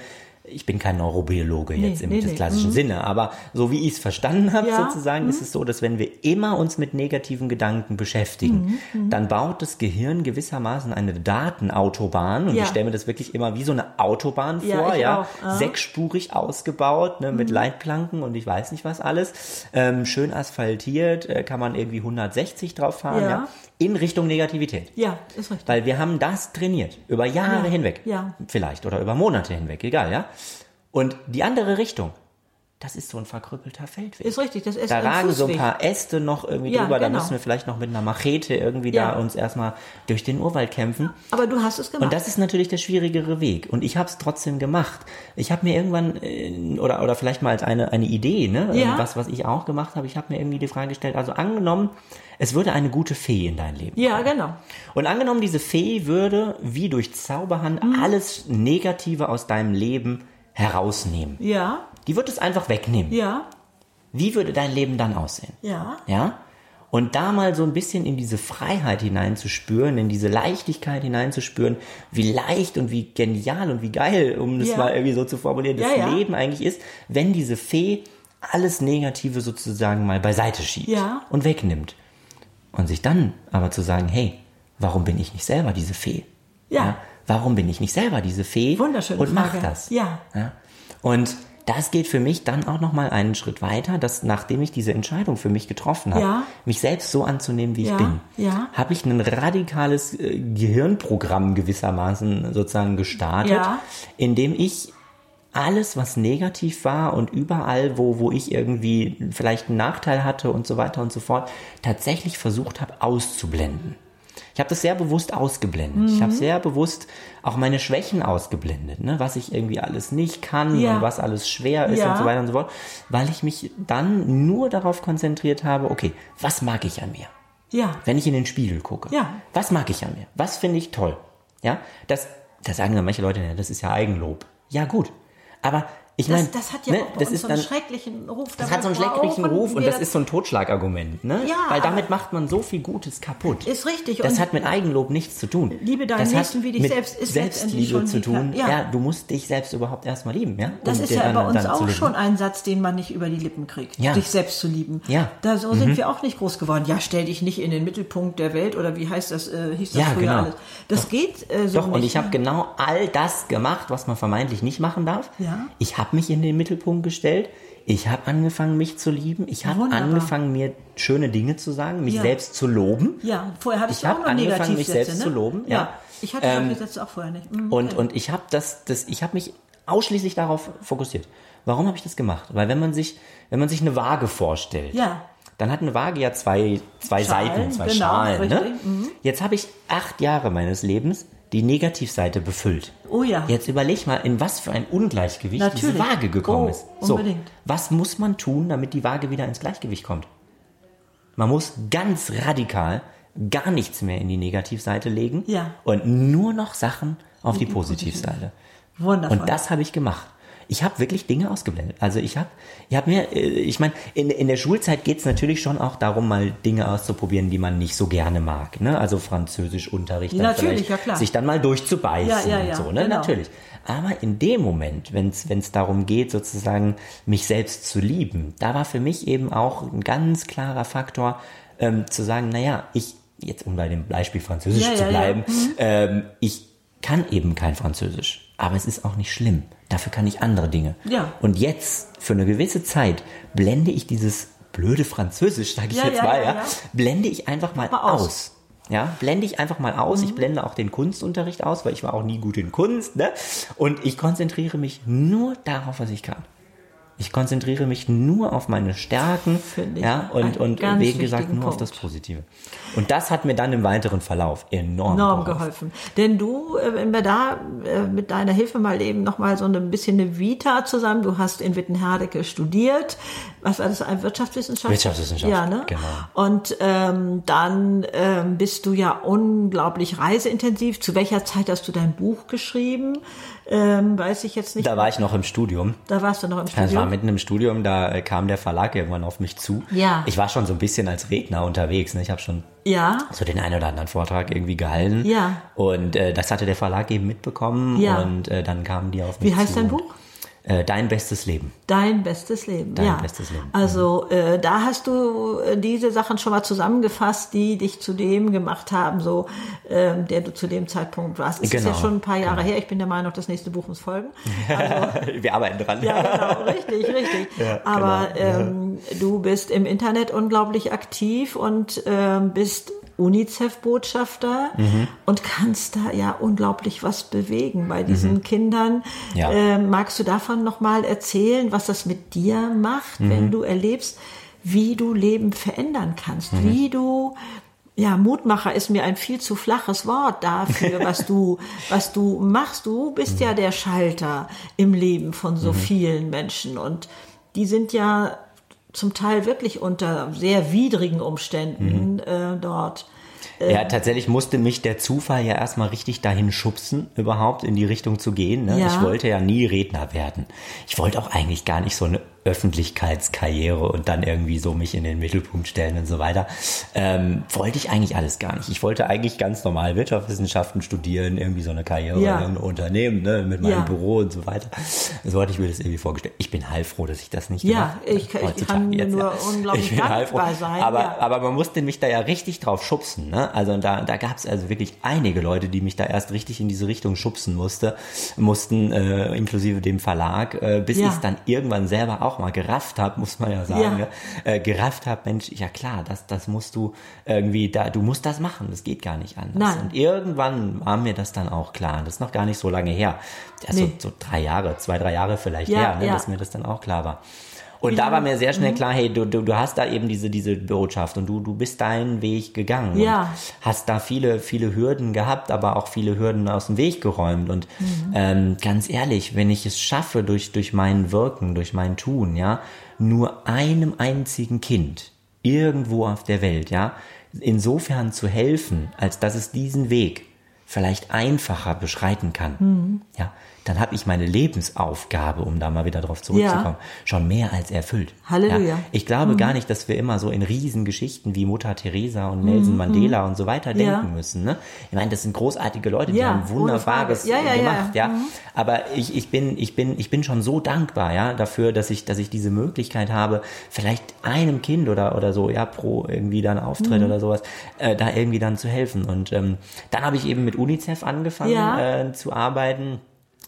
ich bin kein Neurobiologe jetzt im nee, nee. klassischen Sinne, aber so wie ich es verstanden habe Ja, sozusagen, ist es so, dass wenn wir immer uns mit negativen Gedanken beschäftigen, Mhm, dann baut das Gehirn gewissermaßen eine Datenautobahn und Ja. ich stelle mir das wirklich immer wie so eine Autobahn Ja, vor, ja, auch. Sechsspurig ausgebaut, ne, Mhm. mit Leitplanken und ich weiß nicht was alles, ähm, schön asphaltiert, äh, kann man irgendwie 160 drauf fahren, ja. Ja. in Richtung Negativität. ja, ist richtig. Weil wir haben das trainiert, über Jahre Ja, hinweg. ja. Vielleicht oder über Monate hinweg, egal, ja. Und die andere Richtung, das ist so ein verkrüppelter Feldweg. Ist richtig, das ist da ein ragen so ein paar Äste noch irgendwie Ja, drüber, da genau. müssen wir vielleicht noch mit einer Machete irgendwie Ja. da uns erstmal durch den Urwald kämpfen. Aber du hast es gemacht. Und das ist natürlich der schwierigere Weg. Und ich habe es trotzdem gemacht. Ich habe mir irgendwann, äh, oder, oder vielleicht mal als eine, eine Idee, ne? Ja. was, was ich auch gemacht habe, ich habe mir irgendwie die Frage gestellt, also angenommen, es würde eine gute Fee in dein Leben. ja, genau. Und angenommen, diese Fee würde wie durch Zauberhand Mhm. alles Negative aus deinem Leben herausnehmen. Ja, Die wird es einfach wegnehmen. ja, Wie würde dein Leben dann aussehen? ja. Ja? Und da mal so ein bisschen in diese Freiheit hineinzuspüren, in diese Leichtigkeit hineinzuspüren, wie leicht und wie genial und wie geil, um das Ja. mal irgendwie so zu formulieren, das Ja, ja. Leben eigentlich ist, wenn diese Fee alles Negative sozusagen mal beiseite schiebt Ja. und wegnimmt. Und sich dann aber zu sagen, hey, warum bin ich nicht selber diese Fee? Ja. Warum bin ich nicht selber diese Fee? Wunderschöne Und mach Frage. das. Ja. Ja? Und das geht für mich dann auch nochmal einen Schritt weiter, dass nachdem ich diese Entscheidung für mich getroffen habe, Ja. mich selbst so anzunehmen, wie Ja, ich bin, ja. habe ich ein radikales äh, Gehirnprogramm gewissermaßen sozusagen gestartet, Ja. in dem ich alles, was negativ war und überall, wo, wo ich irgendwie vielleicht einen Nachteil hatte und so weiter und so fort, tatsächlich versucht habe auszublenden. Ich habe das sehr bewusst ausgeblendet. Ich habe Mhm. sehr bewusst auch meine Schwächen ausgeblendet, ne? was ich irgendwie alles nicht kann Ja. und was alles schwer ist Ja. und so weiter und so fort, weil ich mich dann nur darauf konzentriert habe, okay, was mag ich an mir? Ja. Wenn ich in den Spiegel gucke, Ja. was mag ich an mir? Was finde ich toll? Ja, das, das sagen dann manche Leute, ja, das ist ja Eigenlob. Ja, gut. Aber Ich meine, das, das hat ja ne, auch bei das uns ist so einen dann, schrecklichen Ruf. das hat so einen schrecklichen Ruf und das ist so ein Totschlagargument, ne? Ja, Weil damit macht man so viel Gutes kaputt. Ist richtig. Das hat mit Eigenlob nichts zu tun. Liebe deinen das Nächsten wie dich selbst ist Selbstliebe zu tun. Ja. ja. du musst dich selbst überhaupt erstmal lieben, ja? Das Um ist ja dann- bei uns auch schon ein Satz, den man nicht über die Lippen kriegt, Ja. dich selbst zu lieben. Ja. Mhm. Da so sind wir auch nicht groß geworden. Ja, stell dich nicht in den Mittelpunkt der Welt oder wie heißt das, äh, hieß das Ja, früher genau. alles. Das geht äh, so Doch, nicht. und ich habe genau all das gemacht, was man vermeintlich nicht machen darf. Ja. Ich habe mich in den Mittelpunkt gestellt. Ich habe angefangen, mich zu lieben. Ich habe angefangen, mir schöne Dinge zu sagen, mich Ja. selbst zu loben. ja, vorher hattest Ich du auch hab noch angefangen, mich selbst ne? zu loben, Ja, ja. ich hatte Ähm, Sätze auch vorher nicht. Mhm, Und, okay. und ich habe das, das, ich habe mich ausschließlich darauf fokussiert. Warum habe ich das gemacht? Weil wenn man sich, wenn man sich eine Waage vorstellt, Ja. dann hat eine Waage ja zwei, zwei Schalen, Seiten, zwei genau, Schalen. Ne? mhm. Jetzt habe ich acht Jahre meines Lebens die Negativseite befüllt. Oh ja. Jetzt überleg mal, in was für ein Ungleichgewicht diese Natürlich. Waage gekommen Oh, ist. So, unbedingt. was muss man tun, damit die Waage wieder ins Gleichgewicht kommt? Man muss ganz radikal gar nichts mehr in die Negativseite legen Ja. und nur noch Sachen auf die Positivseite. Wundervoll. Und das habe ich gemacht. Ich habe wirklich Dinge ausgeblendet. Also ich habe, ich habe mir, äh, ich meine, in, in der Schulzeit geht es natürlich schon auch darum, mal Dinge auszuprobieren, die man nicht so gerne mag. Ne? Also Französischunterricht, Natürlich, ja, klar. sich dann mal durchzubeißen Ja, ja, ja, und so, ne? genau. Natürlich. Aber in dem Moment, wenn es darum geht, sozusagen mich selbst zu lieben, da war für mich eben auch ein ganz klarer Faktor, ähm, zu sagen, naja, ich, jetzt um bei dem Beispiel Französisch Ja, zu ja, ja. bleiben, ähm, ich kann eben kein Französisch, aber es ist auch nicht schlimm. Dafür kann ich andere Dinge. Ja. Und jetzt, für eine gewisse Zeit, blende ich dieses blöde Französisch, sage ich Ja, jetzt ja, mal, ja, ja, blende ich einfach mal Mal aus. aus. Ja, blende ich einfach mal aus. Mhm. Ich blende auch den Kunstunterricht aus, weil ich war auch nie gut in Kunst. Ne? Und ich konzentriere mich nur darauf, was ich kann. Ich konzentriere mich nur auf meine Stärken ja, und, und wie gesagt nur auf Punkt. das Positive. Und das hat mir dann im weiteren Verlauf enorm, enorm geholfen. geholfen. Denn du, äh, wenn wir da äh, mit deiner Hilfe mal eben noch mal so ein bisschen eine Vita zusammen, du hast in Wittenherdecke studiert, was war das, ein Wirtschaftswissenschaft? Wirtschaftswissenschaft, ja, ne? genau. Und ähm, dann ähm, bist du ja unglaublich reiseintensiv. Zu welcher Zeit hast du dein Buch geschrieben? Ähm, weiß ich jetzt nicht. Da war ich noch im Studium. Da warst du noch im Das war Studium. mitten im Studium, da äh, kam der Verlag irgendwann auf mich zu. Ja. Ich war schon so ein bisschen als Redner unterwegs. Ne? Ich habe schon Ja. so den einen oder anderen Vortrag irgendwie gehalten. Ja. Und äh, das hatte der Verlag eben mitbekommen. Ja. Und äh, dann kamen die auf mich Wie heißt zu. dein Buch? Äh, Dein bestes Leben. Dein bestes Leben. Dein ja. bestes Leben. Also äh, da hast du äh, diese Sachen schon mal zusammengefasst, die dich zu dem gemacht haben, so ähm, der du zu dem Zeitpunkt warst. Es ist Genau, ja schon ein paar Jahre her. Ich bin der Meinung, das nächste Buch muss folgen. Wir arbeiten dran. Ja, genau, richtig, richtig. Aber ähm, du bist im Internet unglaublich aktiv und ähm, bist UNICEF-Botschafter Mhm. und kannst da ja unglaublich was bewegen bei diesen Kindern. Mhm. Ja. Ähm, magst du davon nochmal erzählen, was das mit dir macht, Mhm. wenn du erlebst, wie du Leben verändern kannst, Mhm. wie du ja, Mutmacher ist mir ein viel zu flaches Wort dafür, was du, was du machst. Du bist ja der Schalter im Leben von so vielen Menschen und die sind ja zum Teil wirklich unter sehr widrigen Umständen äh, dort. Ja, tatsächlich musste mich der Zufall ja erstmal richtig dahin schubsen, überhaupt in die Richtung zu gehen. Ne? Ja. Ich wollte ja nie Redner werden. Ich wollte auch eigentlich gar nicht so eine Öffentlichkeitskarriere und dann irgendwie so mich in den Mittelpunkt stellen und so weiter. Ähm, wollte ich eigentlich alles gar nicht. Ich wollte eigentlich ganz normal Wirtschaftswissenschaften studieren, irgendwie so eine Karriere Ja. in einem Unternehmen, ne, mit meinem Ja. Büro und so weiter. So hatte ich mir das irgendwie vorgestellt. Ich bin heilfroh, dass ich das nicht Ja, gemacht habe. ich- ich kann nur unglaublich Ich bin dankbar sein, Aber, ja. aber man musste mich da ja richtig drauf schubsen. Ne? Also da, da gab es also wirklich einige Leute, die mich da erst richtig in diese Richtung schubsen musste, mussten, äh, inklusive dem Verlag, äh, bis Ja. ich es dann irgendwann selber auch mal gerafft habe, muss man ja sagen, Ja. ne? äh, gerafft habe, Mensch, ja klar, das, das musst du irgendwie da, du musst das machen, das geht gar nicht anders. Nein. Und irgendwann war mir das dann auch klar. Das ist noch gar nicht so lange her. Also Nee. so drei Jahre, zwei, drei Jahre vielleicht Ja, her, ne? ja. dass mir das dann auch klar war. Und da war mir sehr Mhm. schnell klar, hey, du, du, du hast da eben diese, diese Botschaft und du, du bist deinen Weg gegangen. Ja. Hast da viele, viele Hürden gehabt, aber auch viele Hürden aus dem Weg geräumt. Und Mhm. ähm, ganz ehrlich, wenn ich es schaffe, durch, durch mein Wirken, durch mein Tun, ja, nur einem einzigen Kind irgendwo auf der Welt, ja, insofern zu helfen, als dass es diesen Weg vielleicht einfacher beschreiten kann, Mhm. ja, dann habe ich meine Lebensaufgabe, um da mal wieder drauf zurückzukommen, ja. schon mehr als erfüllt. Halleluja. Ja, ich glaube mhm. gar nicht, dass wir immer so in Riesengeschichten wie Mutter Teresa und Nelson mhm. Mandela und so weiter denken ja. müssen. Ne? Ich meine, das sind großartige Leute, die haben wunderbares gemacht, ja. Mhm. Aber ich, ich bin, ich bin, ich bin schon so dankbar, ja, dafür, dass ich, dass ich diese Möglichkeit habe, vielleicht einem Kind oder, oder so, ja, pro irgendwie dann Auftritt mhm. oder sowas, äh, da irgendwie dann zu helfen. Und ähm, dann habe ich eben mit UNICEF angefangen äh, zu arbeiten.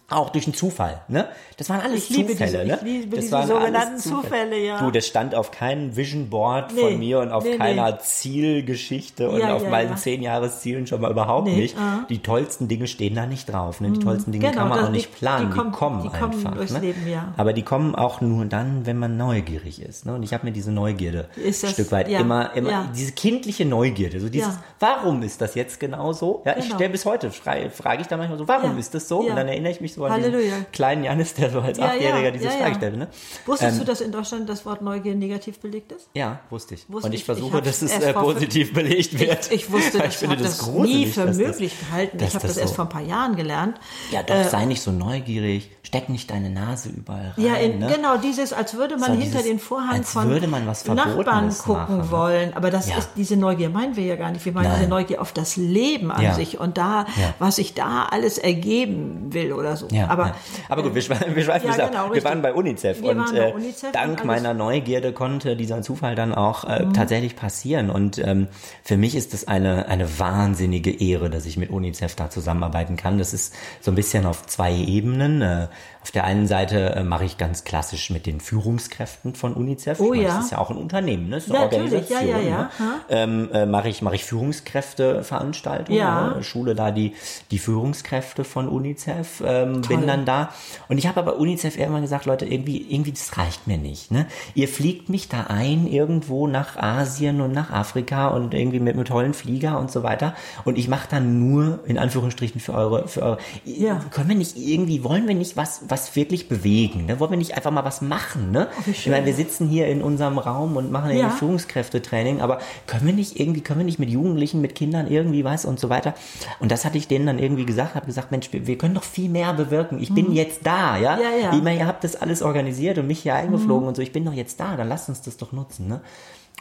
Auch durch einen Zufall, ne? Das waren alles ich Zufälle, diese, ne? Ich liebe das diese waren sogenannten Zufälle. Zufälle, ja. Du, das stand auf keinem Vision Board nee, von mir und auf nee, keiner nee. Zielgeschichte und ja, auf ja, meinen ja. zehn Jahreszielen schon mal überhaupt nicht. Ah. Die tollsten Dinge stehen da nicht drauf, ne? Die mhm. tollsten Dinge genau, kann man auch nicht planen, die, kommen, die kommen die einfach, kommen ne? Leben, ja. Aber die kommen auch nur dann, wenn man neugierig ist, ne? Und ich habe mir diese Neugierde ist das, ein Stück weit immer, immer diese kindliche Neugierde, so dieses, warum ist das jetzt genau so? Ja, genau. ich stelle bis heute, frage ich da manchmal so, warum ist das so? Und dann erinnere ich mich so an Halleluja kleinen Janis, der so als ja, Achtjähriger ja, diese ja, Frage stellte. Ne? Wusstest ähm, du, dass in Deutschland das Wort Neugier negativ belegt ist? Ja, wusste ich. Wusste und ich, ich versuche, ich dass es äh, positiv belegt wird. Ich, ich wusste, ich finde das, das nie für möglich das, gehalten. Ich habe das, so erst vor ein paar Jahren gelernt. Ja, doch, äh, sei nicht so neugierig, steck nicht deine Nase überall rein. Ja, in, ne? genau, dieses, als würde man so, hinter dieses, den Vorhang von Nachbarn gucken machen. Ne? wollen. Aber das ist, diese Neugier meinen wir ja gar nicht. Wir meinen diese Neugier auf das Leben an sich und da, was sich da alles ergeben will oder so. Aber aber gut, wir, schweifen, wir schweifen ja, genau, Wir waren bei UNICEF wir und bei äh, UNICEF dank und meiner Neugierde konnte dieser Zufall dann auch äh, mhm. tatsächlich passieren. Und ähm, für mich ist das eine, eine wahnsinnige Ehre, dass ich mit UNICEF da zusammenarbeiten kann. Das ist so ein bisschen auf zwei Ebenen. Äh, auf der einen Seite äh, mache ich ganz klassisch mit den Führungskräften von UNICEF. Oh, meine, ja. Das ist ja auch ein Unternehmen, ne? Das ist eine ja, Organisation. Ja, ja, ja. Ne? Ähm, äh, mache ich, mache ich Führungskräfteveranstaltungen, ja. ne? schule da die, die Führungskräfte von UNICEF, ähm, bin dann da. Und ich habe aber UNICEF irgendwann gesagt, Leute, irgendwie, irgendwie, das reicht mir nicht. Ne? Ihr fliegt mich da ein irgendwo nach Asien und nach Afrika und irgendwie mit einem tollen Flieger und so weiter. Und ich mache dann nur, in Anführungsstrichen, für eure, für eure. Ja. Können wir nicht irgendwie, wollen wir nicht was, was wirklich bewegen. Ne? Wollen wir nicht einfach mal was machen? Ne? Oh, ich meine, wir sitzen hier in unserem Raum und machen ja. Führungskräftetraining, aber können wir nicht irgendwie, können wir nicht mit Jugendlichen, mit Kindern irgendwie was und so weiter? Und das hatte ich denen dann irgendwie gesagt, habe gesagt, Mensch, wir, wir, können doch viel mehr bewirken. Ich bin mhm. jetzt da, ja? Ja, ja. Ich meine, ihr habt das alles organisiert und mich hier eingeflogen mhm. und so. Ich bin doch jetzt da, dann lasst uns das doch nutzen. Ne?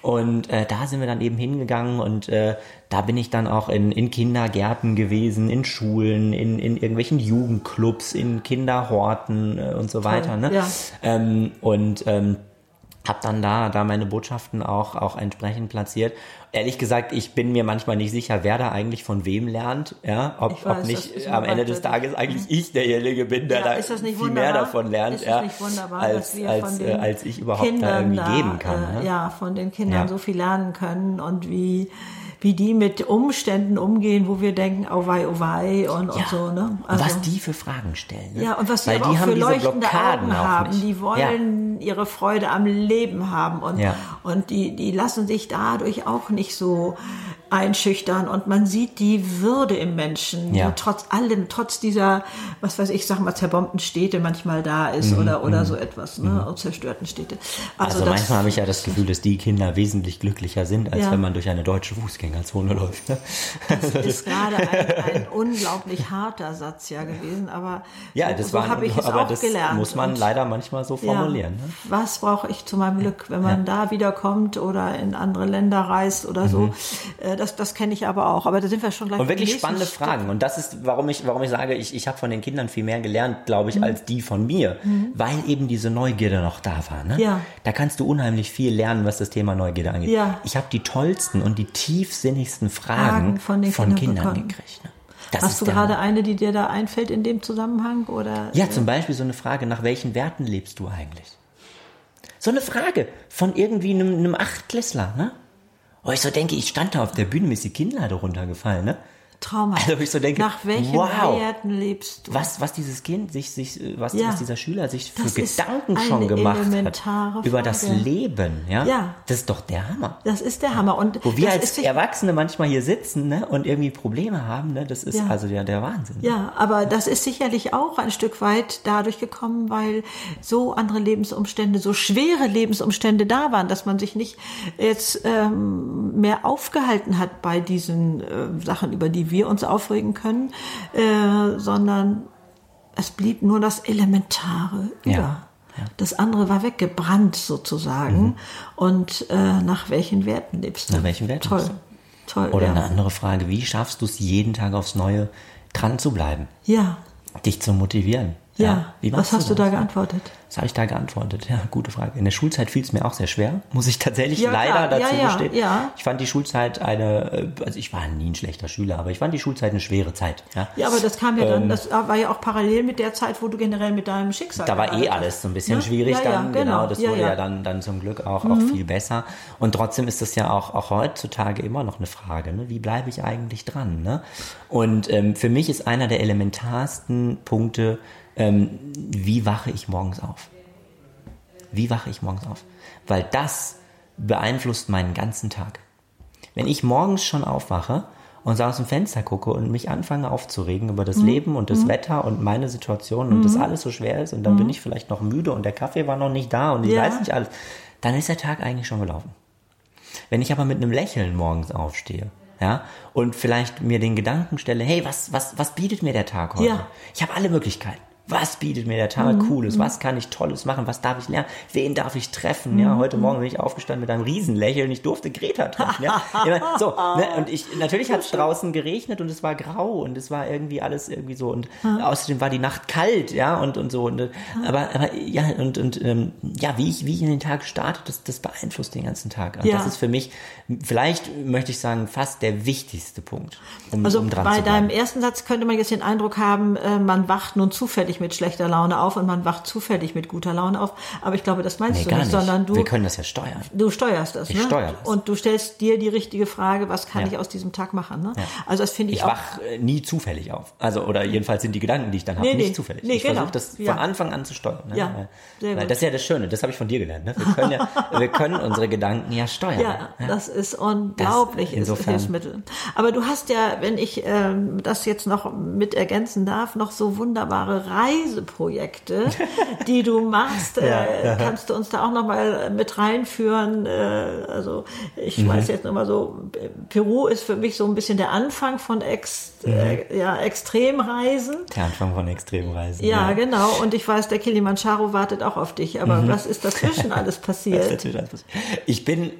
Und äh, da sind wir dann eben hingegangen und äh, da bin ich dann auch in, in Kindergärten gewesen, in Schulen, in, in irgendwelchen Jugendclubs, in Kinderhorten äh, und so Toll, weiter. Ne? Ja. Ähm, und ähm, habe dann da, da meine Botschaften auch, auch entsprechend platziert. Ehrlich gesagt, ich bin mir manchmal nicht sicher, wer da eigentlich von wem lernt. Ja, ob, weiß, ob nicht am Ende des Tages eigentlich mhm. ich derjenige bin, der ja, da viel wunderbar? mehr davon lernt, ja, als, als, äh, als ich überhaupt Kindern da irgendwie geben kann. Äh, ne? Ja, von den Kindern ja. so viel lernen können und wie wie die mit Umständen umgehen, wo wir denken, oh wei, oh wei und, ja. und so. Ne? Also, was die für Fragen stellen. Ne? Ja, und was Weil die auch für leuchtende Blockaden Augen haben. Die wollen ja. ihre Freude am Leben haben und, ja. und die, die lassen sich dadurch auch nicht so einschüchtern und man sieht die Würde im Menschen, ja. die trotz allem, trotz dieser, was weiß ich, sag mal, zerbombten Städte manchmal da ist mhm. oder, oder mhm. so etwas, ne, mhm. zerstörten Städte. Also, also manchmal habe ich ja das Gefühl, dass die Kinder wesentlich glücklicher sind, als ja. wenn man durch eine deutsche Fußgängerzone läuft. Ne? Das ist gerade ein, ein, unglaublich harter Satz ja gewesen, aber ja, das so, so habe ich es aber auch das gelernt. muss man und, leider manchmal so formulieren. Ja, ne? Was brauche ich zu meinem Glück, wenn man da wiederkommt oder in andere Länder reist oder so, mhm. äh, das, das kenne ich aber auch. Aber da sind wir schon gleich. Und wirklich spannende Fragen. Und das ist, warum ich, warum ich sage, ich, ich habe von den Kindern viel mehr gelernt, glaube ich, mhm. als die von mir, mhm. weil eben diese Neugierde noch da war. Ne? Ja. Da kannst du unheimlich viel lernen, was das Thema Neugierde angeht. Ja. Ich habe die tollsten und die tiefsinnigsten Fragen, Fragen von, den von Kindern, Kindern gekriegt. Ne? Das Hast du gerade eine, die dir da einfällt in dem Zusammenhang? Oder, ja, zum Beispiel so eine Frage, nach welchen Werten lebst du eigentlich? So eine Frage von irgendwie einem, einem Achtklässler, ne? Wo ich so denke, ich stand da auf der Bühne, mir ist die Kinnlade runtergefallen, ne? Traumhaft. Also ich so denke, nach welchen wow, Werten lebst du? Was, was dieses Kind sich, sich was, ja, was dieser Schüler sich für Gedanken schon gemacht hat Frage. über das Leben, ja? ja? Das ist doch der Hammer. Das ist der Hammer. Und wo wir als Erwachsene manchmal hier sitzen, ne, und irgendwie Probleme haben, ne, das ist ja. also der, der Wahnsinn. Ja, aber das ist sicherlich auch ein Stück weit dadurch gekommen, weil so andere Lebensumstände, so schwere Lebensumstände da waren, dass man sich nicht jetzt ähm, mehr aufgehalten hat bei diesen äh, Sachen, über die wir uns aufregen können, äh, sondern es blieb nur das Elementare über. Ja. Ja. Das andere war weggebrannt sozusagen. Mhm. Und äh, nach welchen Werten lebst du? Nach welchen Werten? Toll. Toll. Oder ja. eine andere Frage, wie schaffst du es jeden Tag aufs Neue dran zu bleiben? Ja. Dich zu motivieren. Ja, ja. was hast du, da geantwortet? Was habe ich da geantwortet? Ja, gute Frage. In der Schulzeit fiel es mir auch sehr schwer, muss ich tatsächlich ja, leider klar. dazu ja, gestehen. Ja. Ich fand die Schulzeit eine, äh, also ich war nie ein schlechter Schüler, aber ich fand die Schulzeit eine schwere Zeit. Ja, ja aber das kam ja dann, ähm, das war ja auch parallel mit der Zeit, wo du generell mit deinem Schicksal Da war eh alles so ein bisschen ne? schwierig dann, genau. genau. Das wurde ja, dann, dann zum Glück auch, mhm. auch viel besser. Und trotzdem ist das ja auch, auch heutzutage immer noch eine Frage, ne? wie bleibe ich eigentlich dran? Ne? Und ähm, für mich ist einer der elementarsten Punkte, ähm, wie wache ich morgens auf? Wie wache ich morgens auf? Weil das beeinflusst meinen ganzen Tag. Wenn ich morgens schon aufwache und so aus dem Fenster gucke und mich anfange aufzuregen über das mhm. Leben und das mhm. Wetter und meine Situation und mhm. das alles so schwer ist und dann bin mhm. ich vielleicht noch müde und der Kaffee war noch nicht da und ich ja. weiß nicht alles, dann ist der Tag eigentlich schon gelaufen. Wenn ich aber mit einem Lächeln morgens aufstehe, ja, und vielleicht mir den Gedanken stelle, hey, was, was, was bietet mir der Tag heute? Ja. Ich habe alle Möglichkeiten was bietet mir der Tag mhm. Cooles, was kann ich Tolles machen, was darf ich lernen, wen darf ich treffen, mhm. ja, heute Morgen bin ich aufgestanden mit einem Riesenlächeln, ich durfte Greta treffen, ja, so, ne? und ich, natürlich hat es draußen geregnet und es war grau und es war irgendwie alles irgendwie so und mhm. außerdem war die Nacht kalt, ja, und, und so, und, aber, aber, ja, und, und, ähm, ja, wie ich, wie ich in den Tag starte, das, das beeinflusst den ganzen Tag. Und ja. das ist für mich, vielleicht möchte ich sagen, fast der wichtigste Punkt, um, also um dran bei deinem ersten Satz könnte man jetzt den Eindruck haben, äh, man wacht nun zufällig mit schlechter Laune auf und man wacht zufällig mit guter Laune auf. Aber ich glaube, das meinst nee, du nicht, nicht, sondern du. Wir können das ja steuern. Du steuerst das. Ich ne? steuere das. Und du stellst dir die richtige Frage, was kann ja. ich aus diesem Tag machen? Ne? Ja. Also das finde ich, ich wach äh, nie zufällig auf. Also oder jedenfalls sind die Gedanken, die ich dann habe, nee, nicht nee. zufällig. Ich genau. versuche das ja. von Anfang an zu steuern. Ne? Ja, Sehr gut. Das ist ja das Schöne. Das habe ich von dir gelernt. Ne? Wir können ja, wir können unsere Gedanken ja steuern. Ja, das ist unglaublich. Das insofern. Hilfsmittel. Aber du hast ja, wenn ich ähm, das jetzt noch mit ergänzen darf, noch so wunderbare Reiseprojekte Projekte, die du machst. äh, kannst du uns da auch noch mal mit reinführen? Äh, also ich mhm. weiß jetzt noch mal so, Peru ist für mich so ein bisschen der Anfang von Ex, mhm. äh, ja, Extremreisen. Der Anfang von Extremreisen. Ja, ja, genau. Und ich weiß, der Kilimanjaro wartet auch auf dich. Aber mhm. was ist dazwischen alles passiert? Ich bin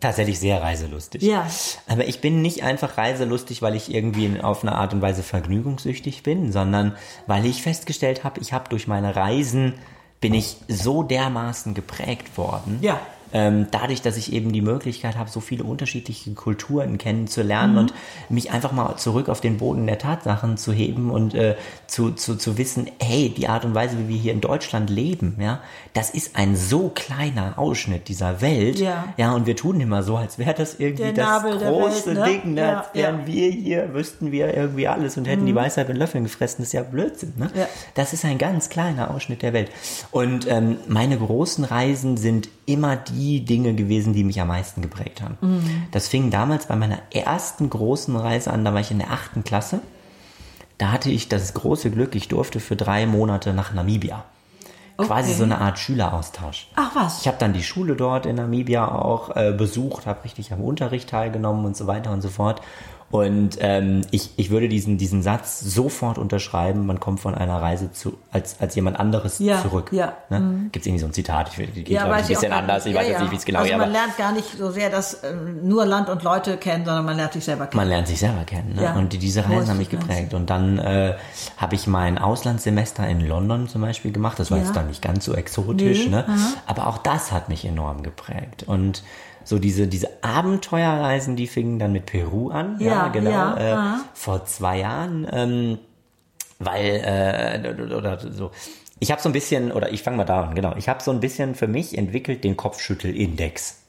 tatsächlich sehr reiselustig. Ja. Aber ich bin nicht einfach reiselustig, weil ich irgendwie auf eine Art und Weise vergnügungssüchtig bin, sondern weil ich festgestellt habe, ich habe durch meine Reisen bin ich so dermaßen geprägt worden. Ja ähm, dadurch, dass ich eben die Möglichkeit habe, so viele unterschiedliche Kulturen kennenzulernen mhm. und mich einfach mal zurück auf den Boden der Tatsachen zu heben und äh, zu, zu, zu wissen, hey, die Art und Weise, wie wir hier in Deutschland leben, ja, das ist ein so kleiner Ausschnitt dieser Welt. Ja, ja und wir tun immer so, als wäre das irgendwie das große Welt, ne? Ding, ne? Ja, als wären ja. wir hier, wüssten wir irgendwie alles und hätten mhm. die Weisheit mit Löffeln gefressen. Das ist ja Blödsinn. Ne? Ja. Das ist ein ganz kleiner Ausschnitt der Welt. Und ähm, meine großen Reisen sind immer die Dinge gewesen, die mich am meisten geprägt haben. Mhm. Das fing damals bei meiner ersten großen Reise an, da war ich in der achten Klasse. Da hatte ich das große Glück, ich durfte für drei Monate nach Namibia. Okay. Quasi so eine Art Schüleraustausch. Ach was. Ich habe dann die Schule dort in Namibia auch äh, besucht, habe richtig am Unterricht teilgenommen und so weiter und so fort. Und ähm, ich, ich würde diesen, diesen Satz sofort unterschreiben, man kommt von einer Reise zu, als, als jemand anderes ja, zurück. Ja. Ne? Mhm. Gibt es irgendwie so ein Zitat? Ich, geht, ja, glaube ich, ein bisschen anders. Ich ja, weiß jetzt nicht, wie es genau ist. Also man lernt gar nicht so sehr das äh, nur Land und Leute kennen, sondern man lernt sich selber kennen. Man lernt sich selber kennen. Ne? Und die, diese Reisen haben mich geprägt. Und dann äh, habe ich mein Auslandssemester in London zum Beispiel gemacht. Das war jetzt dann nicht ganz so exotisch. Nee. Ne? Aber auch das hat mich enorm geprägt. Und so diese, diese Abenteuerreisen, die fingen dann mit Peru an. Ja, ja genau. Ja, äh, ja. Vor zwei Jahren. Ähm, weil, äh, oder so. Ich habe so ein bisschen, oder ich fange mal da an, genau. Ich habe so ein bisschen für mich entwickelt den Kopfschüttelindex.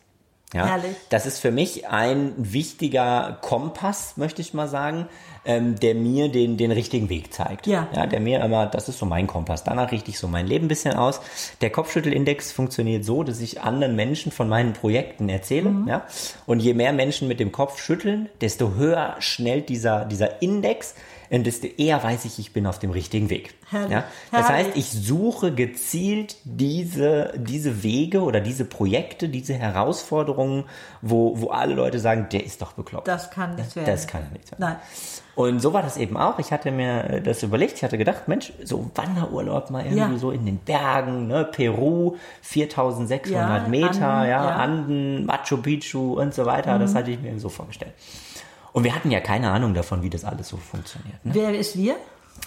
Ja, Herrlich. Das ist für mich ein wichtiger Kompass, möchte ich mal sagen, ähm, der mir den, den richtigen Weg zeigt. Ja. ja. Der mir immer, das ist so mein Kompass. Danach richte ich so mein Leben ein bisschen aus. Der Kopfschüttelindex funktioniert so, dass ich anderen Menschen von meinen Projekten erzähle. Mhm. Ja. Und je mehr Menschen mit dem Kopf schütteln, desto höher schnellt dieser, dieser Index ähm, desto eher weiß ich, ich bin auf dem richtigen Weg. Ja? Das heißt, ich suche gezielt diese, diese Wege oder diese Projekte, diese Herausforderungen, wo, wo alle Leute sagen, der ist doch bekloppt. Das kann nichts werden. Das kann nichts werden. Nein. Und so war das eben auch. Ich hatte mir das überlegt. Ich hatte gedacht, Mensch, so Wanderurlaub mal irgendwie ja. so in den Bergen, ne? Peru, 4600 ja, Meter, Anden, ja, Anden, Machu Picchu und so weiter. Mhm. Das hatte ich mir so vorgestellt. Und wir hatten ja keine Ahnung davon, wie das alles so funktioniert. Ne? Wer ist wir?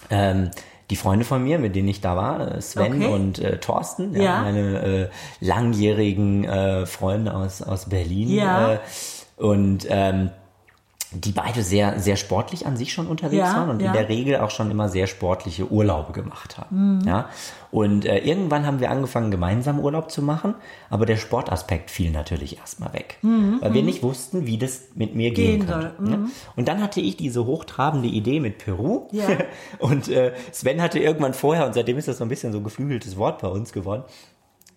Ähm, die Freunde von mir, mit denen ich da war, äh, Sven okay. und äh, Thorsten, ja, ja. meine äh, langjährigen äh, Freunde aus, aus Berlin. Ja. Äh, und ähm, die beide sehr, sehr sportlich an sich schon unterwegs ja, waren und ja. in der Regel auch schon immer sehr sportliche Urlaube gemacht haben. Mhm. Ja? Und äh, irgendwann haben wir angefangen, gemeinsam Urlaub zu machen, aber der Sportaspekt fiel natürlich erstmal weg, mhm. weil wir mhm. nicht wussten, wie das mit mir gehen, gehen könnte. Mhm. Ja? Und dann hatte ich diese hochtrabende Idee mit Peru ja. und äh, Sven hatte irgendwann vorher, und seitdem ist das so ein bisschen so ein geflügeltes Wort bei uns geworden,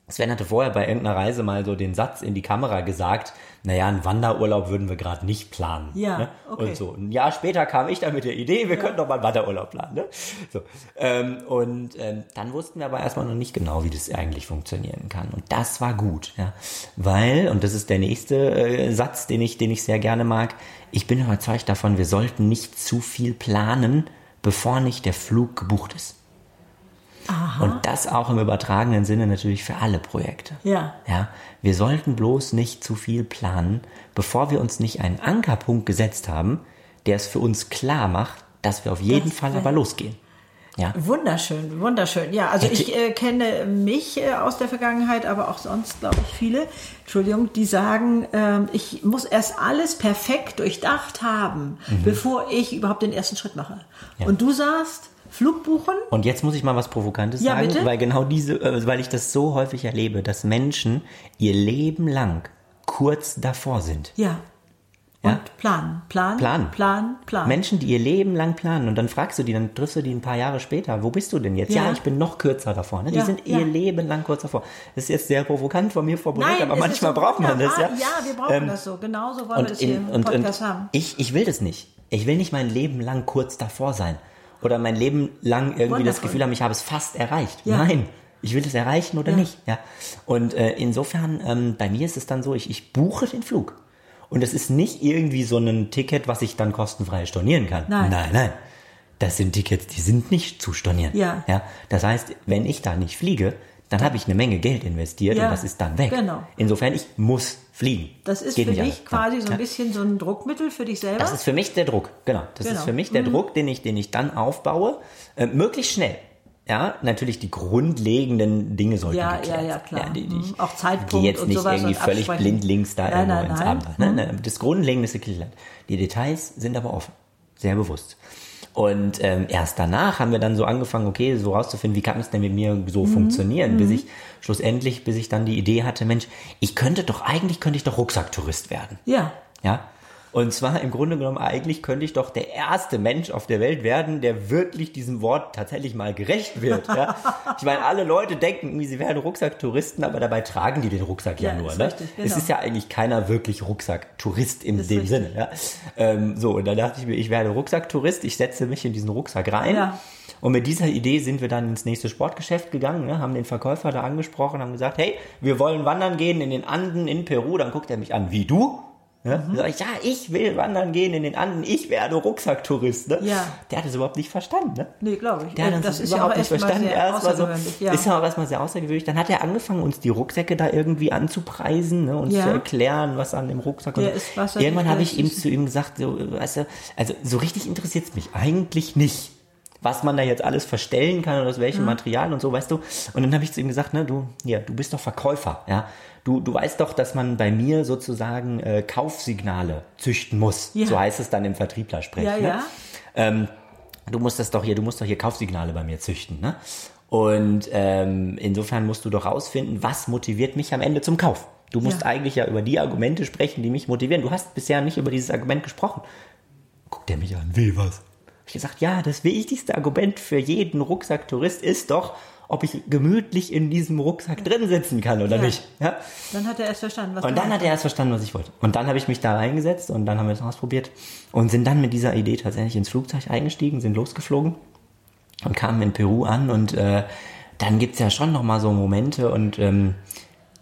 Sven hatte vorher bei irgendeiner Reise mal so den Satz in die Kamera gesagt, naja, einen Wanderurlaub würden wir gerade nicht planen. Ja, ne? okay. Und so. Ein Jahr später kam ich dann mit der Idee, wir ja. könnten doch mal einen Wanderurlaub planen. Ne? So. Ähm, und ähm, dann wussten wir aber erstmal noch nicht genau, wie das eigentlich funktionieren kann. Und das war gut, ja. Weil, und das ist der nächste äh, Satz, den ich, den ich sehr gerne mag, ich bin überzeugt davon, wir sollten nicht zu viel planen, bevor nicht der Flug gebucht ist. Aha. Und das auch im übertragenen Sinne natürlich für alle Projekte. Ja. Ja. Wir sollten bloß nicht zu viel planen, bevor wir uns nicht einen Ankerpunkt gesetzt haben, der es für uns klar macht, dass wir auf jeden das Fall aber losgehen. Ja. Wunderschön, wunderschön. Ja, also ich äh, kenne mich äh, aus der Vergangenheit, aber auch sonst, glaube ich, viele, Entschuldigung, die sagen, äh, ich muss erst alles perfekt durchdacht haben, mhm. bevor ich überhaupt den ersten Schritt mache. Ja. Und du sagst, Flug buchen. Und jetzt muss ich mal was Provokantes ja, sagen, bitte? weil genau diese, äh, weil ich das so häufig erlebe, dass Menschen ihr Leben lang kurz davor sind. Ja. Und ja? planen, planen, planen, planen, planen. Menschen, die ihr Leben lang planen und dann fragst du die, dann triffst du die ein paar Jahre später, wo bist du denn jetzt? Ja, ja ich bin noch kürzer davor. Ne? Die ja, sind ihr Leben lang kurz davor. Das ist jetzt sehr provokant von mir formuliert, aber manchmal so braucht man das. Ja, ja wir brauchen ähm, das so. Genauso wollen wir das hier im und, Podcast und haben. Ich, ich will das nicht. Ich will nicht mein Leben lang kurz davor sein oder mein Leben lang irgendwie Wonderful. das Gefühl haben, ich habe es fast erreicht. Ja. Nein, ich will es erreichen oder ja. nicht. Ja. Und äh, insofern, ähm, bei mir ist es dann so, ich, ich buche den Flug. Und es ist nicht irgendwie so ein Ticket, was ich dann kostenfrei stornieren kann. Nein, nein. nein. Das sind Tickets, die sind nicht zu stornieren. Ja. ja. Das heißt, wenn ich da nicht fliege, dann habe ich eine Menge Geld investiert ja, und das ist dann weg. Genau. Insofern, ich muss fliegen. Das ist Geht für dich quasi so ein bisschen so ein Druckmittel für dich selber? Das ist für mich der Druck, genau. Das genau. ist für mich der mhm. Druck, den ich, den ich dann aufbaue, äh, möglichst schnell. Ja, natürlich die grundlegenden Dinge sollten ja, geklärt Ja, ja, klar. Ja, die, die, mhm. Auch Zeitpunkt Gehe jetzt nicht irgendwie völlig blind links da nein, irgendwo nein, ins nein. Abend. Ne? Mhm. Das Grundlegende ist geklärt. Die Details sind aber offen. Sehr bewusst. Und ähm, erst danach haben wir dann so angefangen, okay, so rauszufinden, wie kann es denn mit mir so mhm. funktionieren, bis mhm. ich schlussendlich, bis ich dann die Idee hatte, Mensch, ich könnte doch, eigentlich könnte ich doch Rucksacktourist werden. Ja. Ja. Und zwar im Grunde genommen, eigentlich könnte ich doch der erste Mensch auf der Welt werden, der wirklich diesem Wort tatsächlich mal gerecht wird. Ja? Ich meine, alle Leute denken, sie wären Rucksacktouristen, aber dabei tragen die den Rucksack ja, ja nur. Ne? Richtig, genau. Es ist ja eigentlich keiner wirklich Rucksacktourist in dem richtig. Sinne. Ja? Ähm, so, und dann dachte ich mir, ich werde Rucksacktourist, ich setze mich in diesen Rucksack rein. Ja. Und mit dieser Idee sind wir dann ins nächste Sportgeschäft gegangen, ne, haben den Verkäufer da angesprochen, haben gesagt, hey, wir wollen wandern gehen in den Anden in Peru. Dann guckt er mich an, wie du? Ja, mhm. sag ich, ja, ich will wandern gehen in den Anden, ich werde Rucksacktourist. Ne? Ja. Der hat es überhaupt nicht verstanden. Ne? Nee, glaube ich. Der hat äh, das, das ist überhaupt ja nicht verstanden. Erst so, ja. Ist ja auch erstmal sehr außergewöhnlich. Dann hat er angefangen, uns die Rucksäcke da irgendwie anzupreisen, ne, uns ja. zu erklären, was an dem Rucksack Der ist was Irgendwann habe ich ihm zu ihm gesagt, so, weißt du, also so richtig interessiert es mich eigentlich nicht was man da jetzt alles verstellen kann und aus welchem mhm. Material und so, weißt du. Und dann habe ich zu ihm gesagt, ne, du, ja, du bist doch Verkäufer, ja. Du, du weißt doch, dass man bei mir sozusagen äh, Kaufsignale züchten muss. Ja. So heißt es dann im Vertrieblersprech. Ja, ne? ja. Ähm, du musst das doch hier, du musst doch hier Kaufsignale bei mir züchten, ne? Und ähm, insofern musst du doch rausfinden, was motiviert mich am Ende zum Kauf. Du musst ja. eigentlich ja über die Argumente sprechen, die mich motivieren. Du hast bisher nicht über dieses Argument gesprochen. Guckt er mich an, wie was? Ich gesagt, ja, das wichtigste Argument für jeden Rucksacktourist ist doch, ob ich gemütlich in diesem Rucksack drin sitzen kann oder Ja. nicht. Ja? Dann hat er erst verstanden, was Und du dann hat er erst verstanden, was ich wollte. Und dann habe ich mich da reingesetzt und dann haben wir es ausprobiert und sind dann mit dieser Idee tatsächlich ins Flugzeug eingestiegen, sind losgeflogen und kamen in Peru an und äh, dann gibt's ja schon nochmal so Momente und ähm,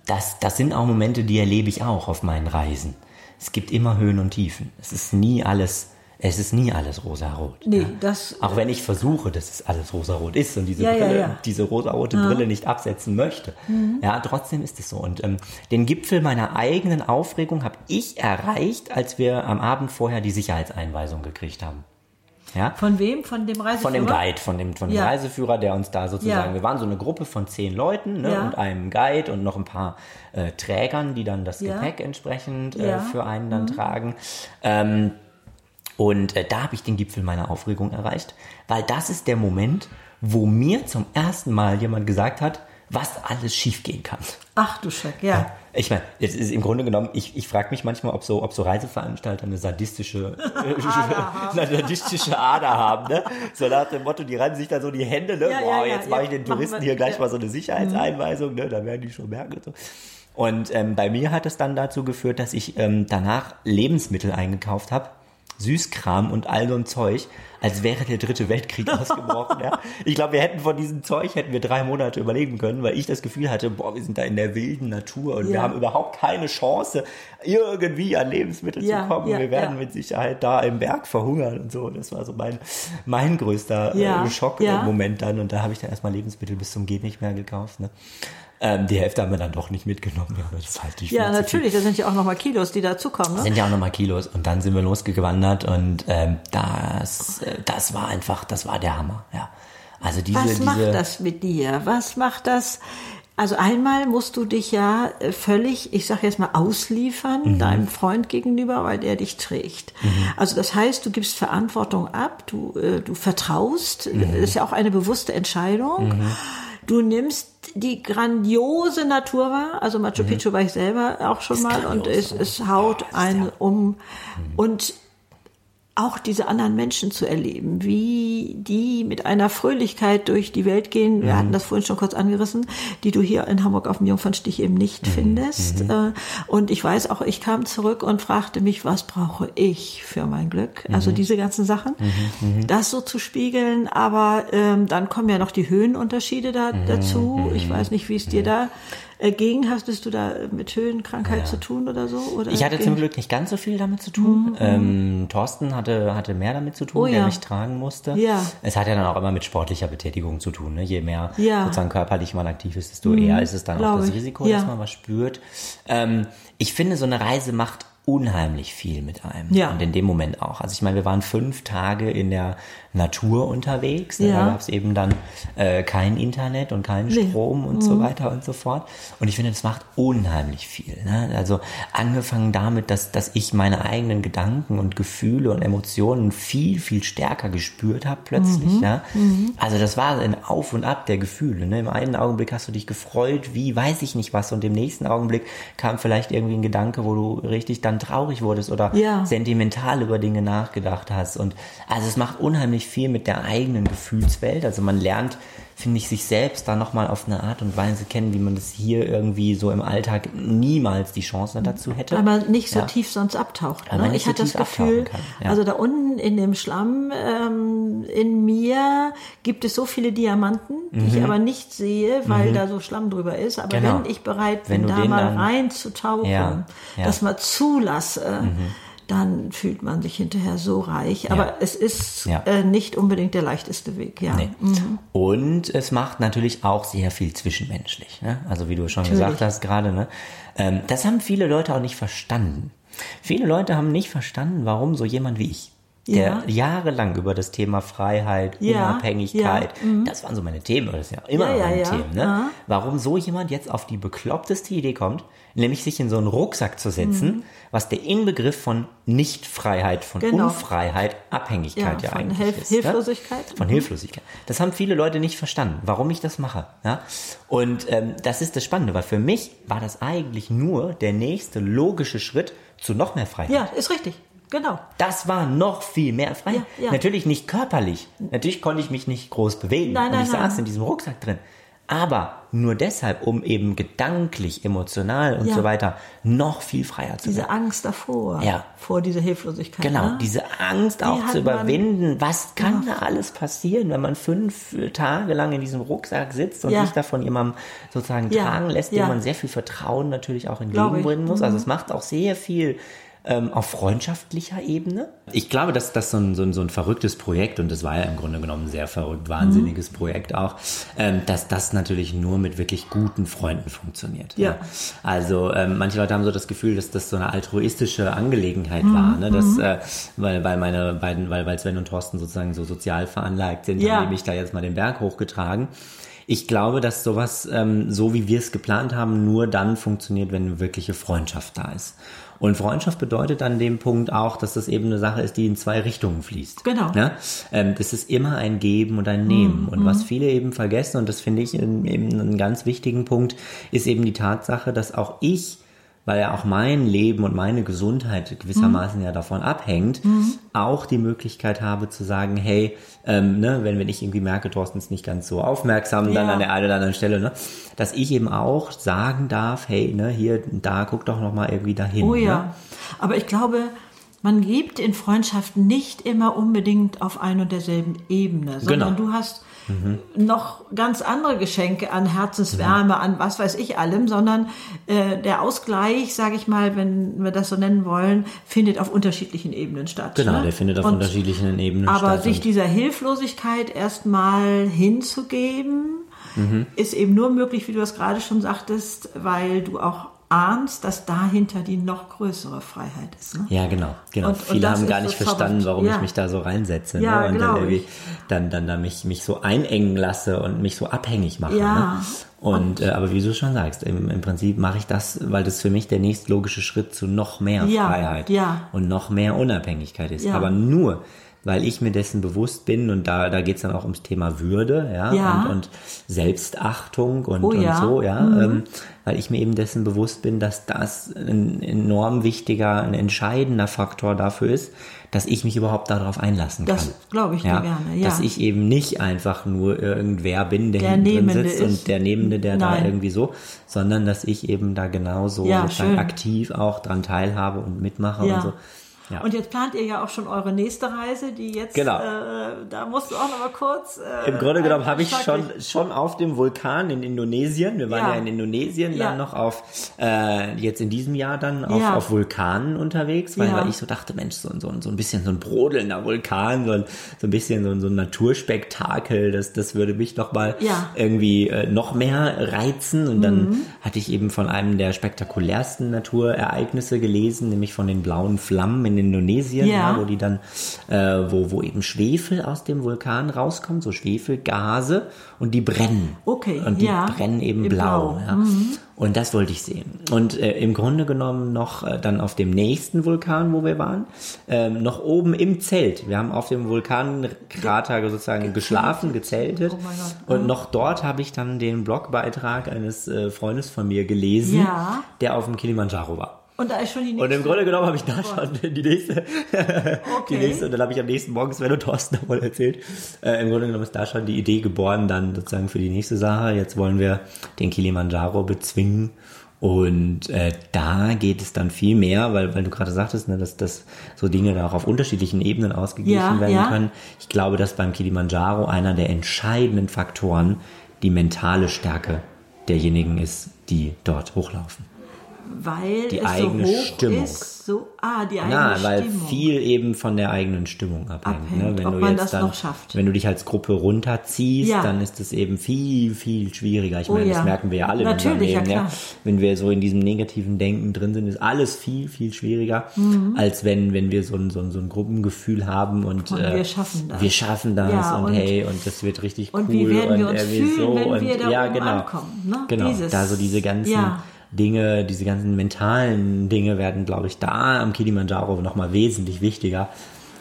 das, das sind auch Momente, die erlebe ich auch auf meinen Reisen. Es gibt immer Höhen und Tiefen. Es ist nie alles, es ist nie alles rosarot. Nee, das- Auch wenn ich versuche, dass es alles rosarot ist und diese Ja, ja, Brille, ja. diese rosarote Brille nicht absetzen möchte. Mhm. Ja, trotzdem ist es so. Und ähm, den Gipfel meiner eigenen Aufregung habe ich erreicht, als wir am Abend vorher die Sicherheitseinweisung gekriegt haben. Ja? Von wem? Von dem Reiseführer? Von dem Guide, von dem, von dem Ja. Reiseführer, der uns da sozusagen, Ja. wir waren so eine Gruppe von zehn Leuten ne, Ja. und einem Guide und noch ein paar äh, Trägern, die dann das Ja. Gepäck entsprechend Ja. Mhm. äh, für einen dann tragen. Ähm, und äh, da habe ich den Gipfel meiner Aufregung erreicht, weil das ist der Moment, wo mir zum ersten Mal jemand gesagt hat, was alles schiefgehen kann. Ach du Schreck, ja. Ich meine, jetzt ist im Grunde genommen, ich, ich frage mich manchmal, ob so, ob so Reiseveranstalter eine sadistische, eine sadistische Ader haben, ne? So nach dem Motto, die reiben sich da so die Hände, ne? Ja, Boah, ja, ja, jetzt mache ich ja. den Touristen wir- hier gleich ja. mal so eine Sicherheitseinweisung, ne? Da werden die schon merken und so. Und ähm, bei mir hat es dann dazu geführt, dass ich ähm, danach Lebensmittel eingekauft habe, Süßkram und all so ein Zeug, als wäre der dritte Weltkrieg ausgebrochen. ja. Ich glaube, wir hätten von diesem Zeug hätten wir drei Monate überleben können, weil ich das Gefühl hatte, boah, wir sind da in der wilden Natur und wir Ja. haben überhaupt keine Chance, irgendwie an Lebensmittel Ja, zu kommen. wir werden mit Sicherheit da im Berg verhungern und so. Das war so mein, mein größter äh. Schockmoment dann. Und da habe ich dann erstmal Lebensmittel bis zum Geht nicht mehr gekauft. Ne? Ähm, die Hälfte haben wir dann doch nicht mitgenommen. Ja, das ist halt nicht Ja, natürlich, da sind ja auch nochmal Kilos, die dazukommen. Ne? sind ja auch nochmal Kilos und dann sind wir losgewandert und ähm, das, äh, das war einfach, das war der Hammer, ja. Also diese, Was diese, macht das mit dir? Was macht das? Also einmal musst du dich ja äh, völlig, ich sage jetzt mal, ausliefern Mhm. deinem Freund gegenüber, weil der dich trägt. Also das heißt, du gibst Verantwortung ab, du, äh, du vertraust, Mhm. das ist ja auch eine bewusste Entscheidung. Du nimmst die grandiose Natur wahr, also Machu Picchu war ich selber auch schon mal und es, grandios, es haut Oh, ist einen der- um. Und auch diese anderen Menschen zu erleben, wie die mit einer Fröhlichkeit durch die Welt gehen. Wir hatten das vorhin schon kurz angerissen, die du hier in Hamburg auf dem Jungfernstich eben nicht findest. Äh, Und ich weiß auch, ich kam zurück und fragte mich, was brauche ich für mein Glück? Also diese ganzen Sachen, das so zu spiegeln. Aber ähm, dann kommen ja noch die Höhenunterschiede da, dazu. Ich weiß nicht, wie es dir da äh, ging. Hattest du da mit Höhenkrankheit zu tun oder so? Oder ich hatte zum Glück nicht ganz so viel damit zu tun. Ähm, Thorsten hatte, hatte mehr damit zu tun, Oh der ja. mich tragen musste. Ja. Es hat ja dann auch immer mit sportlicher Betätigung zu tun. Ne? Je mehr Ja. Mhm. sozusagen körperlich man aktiv ist, desto eher ist es dann auch glaub das ich. Risiko, Ja. dass man was spürt. Ähm, ich finde, so eine Reise macht unheimlich viel mit einem. Ja. Und in dem Moment auch. Also ich meine, wir waren fünf Tage in der Natur unterwegs. Ne? Ja. Da gab es eben dann äh, kein Internet und keinen Nee. Mhm. Strom und so weiter und so fort. Und ich finde, das macht unheimlich viel. Ne? Also angefangen damit, dass, dass ich meine eigenen Gedanken und Gefühle und Emotionen viel, viel stärker gespürt habe plötzlich. Mhm. Ja? Also das war ein Auf und Ab der Gefühle. Ne? Im einen Augenblick hast du dich gefreut, wie weiß ich nicht was. Und im nächsten Augenblick kam vielleicht irgendwie ein Gedanke, wo du richtig dann traurig wurdest oder Ja. sentimental über Dinge nachgedacht hast. Und also es macht unheimlich viel mit der eigenen Gefühlswelt. Also man lernt, finde ich, sich selbst da nochmal auf eine Art und Weise kennen, wie man das hier irgendwie so im Alltag niemals die Chance dazu hätte. Aber nicht so Ja. tief sonst abtaucht. Ne? Ich so hatte das Gefühl, ja. also da unten in dem Schlamm ähm, in mir gibt es so viele Diamanten, die ich aber nicht sehe, weil da so Schlamm drüber ist. Aber Mhm. Genau. wenn ich bereit bin, da mal reinzutauchen, Ja. Mhm. das mal zulasse, dann fühlt man sich hinterher so reich. Aber es ist Ja. äh, nicht unbedingt der leichteste Weg. Ja. Nee. Und es macht natürlich auch sehr viel zwischenmenschlich. Ne? Also wie du schon Natürlich. gesagt hast gerade. Ne? Ähm, das haben viele Leute auch nicht verstanden. Viele Leute haben nicht verstanden, warum so jemand wie ich, der Ja. jahrelang über das Thema Freiheit, Ja, Unabhängigkeit, das waren so meine Themen, das ist ja immer Ja, ja, meine ja. Themen, ne? Ja. warum so jemand jetzt auf die bekloppteste Idee kommt, nämlich sich in so einen Rucksack zu setzen, was der Inbegriff von Nichtfreiheit, von Mhm. Genau. Unfreiheit, Abhängigkeit ja, Ja, von eigentlich Hilf- ist. Ne? Hilflosigkeit. Von Hilflosigkeit. Das haben viele Leute nicht verstanden, warum ich das mache. Ja? Und ähm, das ist das Spannende, weil für mich war das eigentlich nur der nächste logische Schritt zu noch mehr Freiheit. ja, ist richtig. Genau. Das war noch viel mehr Freiheit. Ja, ja. Natürlich nicht körperlich. Natürlich konnte ich mich nicht groß bewegen. Nein, und nein, ich saß nein. in diesem Rucksack drin. aber nur deshalb, um eben gedanklich, emotional und Ja. so weiter noch viel freier zu Diese werden. Angst davor. Ja. Vor dieser Hilflosigkeit. Genau, ne? diese Angst auch hat zu überwinden. Was kann da alles passieren, wenn man fünf Tage lang in diesem Rucksack sitzt und Ja. sich da von jemandem sozusagen Ja. tragen lässt, Ja. dem man sehr viel Vertrauen natürlich auch. Mhm. entgegenbringen muss. Also es macht auch sehr viel ähm, auf freundschaftlicher Ebene. Ich glaube, dass das so ein, so, ein, so ein verrücktes Projekt, und das war ja im Grunde genommen ein sehr verrückt, wahnsinniges Mhm. Projekt auch, ähm, dass das natürlich nur mit wirklich guten Freunden funktioniert. Ja. Also ähm, manche Leute haben so das Gefühl, dass das so eine altruistische Angelegenheit Mhm. war, ne? dass, äh, weil, weil meine beiden, weil, weil Sven und Thorsten sozusagen so sozial veranlagt sind, Ja. haben die mich da jetzt mal den Berg hochgetragen. Ich glaube, dass sowas, ähm, so wie wir es geplant haben, nur dann funktioniert, wenn eine wirkliche Freundschaft da ist. Und Freundschaft bedeutet an dem Punkt auch, dass das eben eine Sache ist, die in zwei Richtungen fließt. Genau. Ne? Ähm, das ist immer ein Geben und ein Nehmen. Und was viele eben vergessen, und das finde ich eben einen ganz wichtigen Punkt, ist eben die Tatsache, dass auch ich, weil ja auch mein Leben und meine Gesundheit gewissermaßen ja davon abhängt, auch die Möglichkeit habe zu sagen, hey, ähm, ne, wenn, wenn ich irgendwie merke, Thorsten ist nicht ganz so aufmerksam, dann Ja. an der einen oder anderen Stelle, ne, dass ich eben auch sagen darf, hey, ne, hier, da, guck doch noch mal irgendwie dahin. Oh Ne? ja. Aber ich glaube, man gibt in Freundschaften nicht immer unbedingt auf ein und derselben Ebene, sondern Genau. du hast noch ganz andere Geschenke an Herzenswärme, an was weiß ich allem, sondern äh, der Ausgleich, sage ich mal, wenn wir das so nennen wollen, findet auf unterschiedlichen Ebenen statt. Genau, ne? der findet auf Und- unterschiedlichen Ebenen Aber statt. sich und- dieser Hilflosigkeit erstmal hinzugeben, Mhm. ist eben nur möglich, wie du es gerade schon sagtest, weil du auch ahnst, dass dahinter die noch größere Freiheit ist. Ne? Ja, genau, genau. Und- und Viele das haben gar so nicht verstanden, zauberhaft. warum Ja. ich mich da so reinsetze. Ja, ne? Und dann glaub irgendwie ich. dann, dann, dann mich, mich so einengen lasse und mich so abhängig mache. Ja. Ne? Und, äh, aber wie du schon sagst, im, im Prinzip mache ich das, weil das für mich der nächstlogische Schritt zu noch mehr Ja, Freiheit ja. und noch mehr Unabhängigkeit ist. Ja. Aber nur, weil ich mir dessen bewusst bin und da, da geht's dann auch ums Thema Würde, ja, Ja. Und, und Selbstachtung und, Oh und ja. so, ja, ähm, weil ich mir eben dessen bewusst bin, dass das ein enorm wichtiger, ein entscheidender Faktor dafür ist, dass ich mich überhaupt darauf einlassen Das kann. glaube ich dir gerne, ja. Dass ich eben nicht einfach nur irgendwer bin, der, Der hinten drin sitzt und der Nehmende, der da Nein. irgendwie so, sondern dass ich eben da genauso Ja, aktiv auch dran teilhabe und mitmache Ja. und so. Ja. Und jetzt plant ihr ja auch schon eure nächste Reise, die jetzt, Genau. äh, da musst du auch noch mal kurz. Äh, Im Grunde genommen habe ich schon, schon auf dem Vulkan in Indonesien, wir waren ja, Ja. in Indonesien Ja. dann noch auf, äh, jetzt in diesem Jahr dann auf, auf Vulkanen unterwegs, weil, weil ich so dachte, Mensch, so, so, so ein bisschen so ein brodelnder Vulkan, so ein, so ein bisschen so ein, so ein Naturspektakel, das, das würde mich noch mal irgendwie äh, noch mehr reizen und dann hatte ich eben von einem der spektakulärsten Naturereignisse gelesen, nämlich von den blauen Flammen in Indonesien, Ja. ja, wo die dann, äh, wo, wo eben Schwefel aus dem Vulkan rauskommt, so Schwefelgase und die brennen. Okay, Und die ja. brennen eben Im blau. Blau. Ja. Und das wollte ich sehen. Und äh, im Grunde genommen noch äh, dann auf dem nächsten Vulkan, wo wir waren, ähm, noch oben im Zelt. Wir haben auf dem Vulkankrater sozusagen geschlafen, gezeltet. Oh. Und noch dort habe ich dann den Blogbeitrag eines äh, Freundes von mir gelesen, der auf dem Kilimanjaro war. Und da ist schon die nächste. Und im Grunde genommen habe ich da schon die nächste, die nächste, und dann habe ich am nächsten Morgen Sven und Thorsten davon erzählt. Äh, Im Grunde genommen ist da schon die Idee geboren, dann sozusagen für die nächste Sache. Jetzt wollen wir den Kilimanjaro bezwingen. Und äh, da geht es dann viel mehr, weil, weil du gerade sagtest, ne, dass, dass so Dinge da auch auf unterschiedlichen Ebenen ausgeglichen Ja, werden ja. können. Ich glaube, dass beim Kilimanjaro einer der entscheidenden Faktoren die mentale Stärke derjenigen ist, die dort hochlaufen. Weil die es eigene so hoch Stimmung. ist. So, ah, die eigene Na, weil Stimmung. viel eben von der eigenen Stimmung abhängt. Abhängt, ne? Wenn ob du man jetzt das dann, noch schafft. wenn du dich als Gruppe runterziehst, Ja. dann ist es eben viel, viel schwieriger. Ich Oh meine, ja. das merken wir ja alle in Natürlich, Leben. Ja. Wenn wir so in diesem negativen Denken drin sind, ist alles viel, viel schwieriger, Mhm. als wenn, wenn wir so ein, so ein, so ein Gruppengefühl haben und, Und äh, wir schaffen das. Wir schaffen das und, und- hey, und das wird richtig und cool. wie werden wir und uns irgendwie fühlen, so wenn und, wir da ja, genau. ankommen, ne? Genau, Dieses- da so diese ganzen. Dinge, diese ganzen mentalen Dinge werden, glaube ich, da am Kilimanjaro nochmal wesentlich wichtiger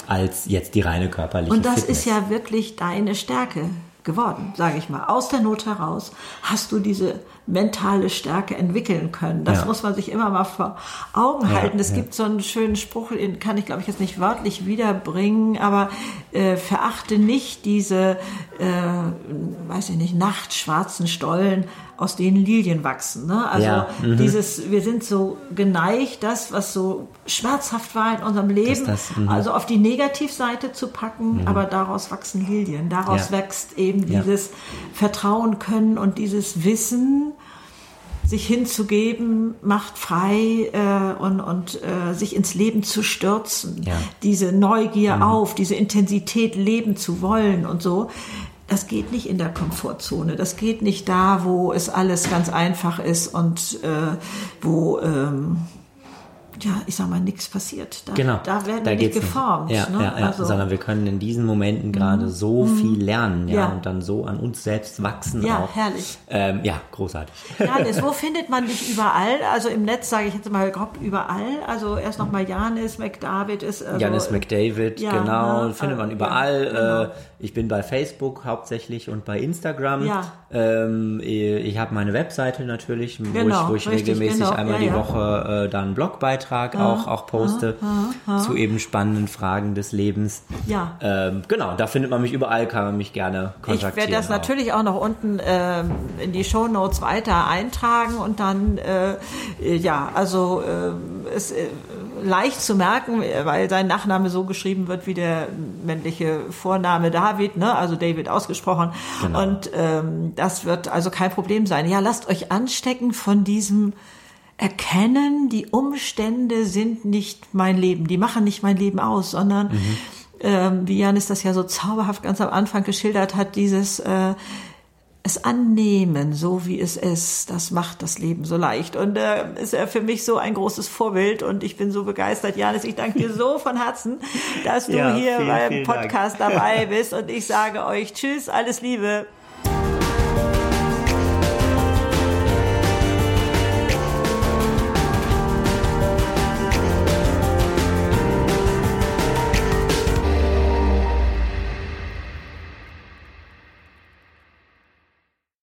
als jetzt die reine körperliche Und das Fitness. ist ja wirklich deine Stärke geworden, sage ich mal. Aus der Not heraus hast du diese mentale Stärke entwickeln können. Das ja. muss man sich immer mal vor Augen halten. Ja, es gibt so einen schönen Spruch, den kann ich glaube ich jetzt nicht wörtlich wiederbringen, aber äh, verachte nicht diese, äh, weiß ich nicht, nachtschwarzen Stollen, aus denen Lilien wachsen. Ne? Also ja, mhm. dieses, wir sind so geneigt, das, was so schmerzhaft war in unserem Leben, das, mhm. also auf die Negativseite zu packen, mhm. aber daraus wachsen Lilien. Daraus ja. wächst eben dieses Vertrauen können und dieses Wissen, sich hinzugeben, macht frei äh, und, und äh, sich ins Leben zu stürzen, ja. diese Neugier mhm. auf, diese Intensität leben zu wollen und so. Das geht nicht in der Komfortzone. Das geht nicht da, wo es alles ganz einfach ist und äh, wo ähm, ja, ich sag mal, nichts passiert. Da, genau. Da werden da wir nicht geformt. Nicht. Ja, ne? ja, ja. Also, sondern wir können in diesen Momenten mhm. gerade so mhm. viel lernen, ja, ja, und dann so an uns selbst wachsen. Ja, auch. herrlich. Ähm, ja, großartig. Janis, wo findet man dich überall? Also im Netz sage ich jetzt mal grob überall. Also erst nochmal Janis McDavid ist. Also, Janis McDavid, ja, genau, ne? findet man überall. Genau. Äh, ich bin bei Facebook hauptsächlich und bei Instagram. Ja. Ähm, ich habe meine Webseite natürlich, wo genau, ich, wo ich regelmäßig genau. einmal die Woche äh, dann einen Blogbeitrag Beitrag auch, auch poste zu eben spannenden Fragen des Lebens. Ja. Ähm, genau, da findet man mich überall, kann man mich gerne kontaktieren. Ich werde das auch. natürlich auch noch unten äh, in die Show Notes weiter eintragen und dann, äh, ja, also äh, es äh, leicht zu merken, weil sein Nachname so geschrieben wird wie der männliche Vorname David, ne? also David ausgesprochen. Genau. Und ähm, das wird also kein Problem sein. Ja, lasst euch anstecken von diesem erkennen, die Umstände sind nicht mein Leben, die machen nicht mein Leben aus, sondern mhm. ähm, wie Janis das ja so zauberhaft ganz am Anfang geschildert hat, dieses äh, es annehmen, so wie es ist, das macht das Leben so leicht. Und äh, ist er für mich so ein großes Vorbild und ich bin so begeistert. Janis, ich danke dir so von Herzen, dass du ja, hier vielen, beim vielen Podcast Dank. dabei bist und ich sage euch Tschüss, alles Liebe.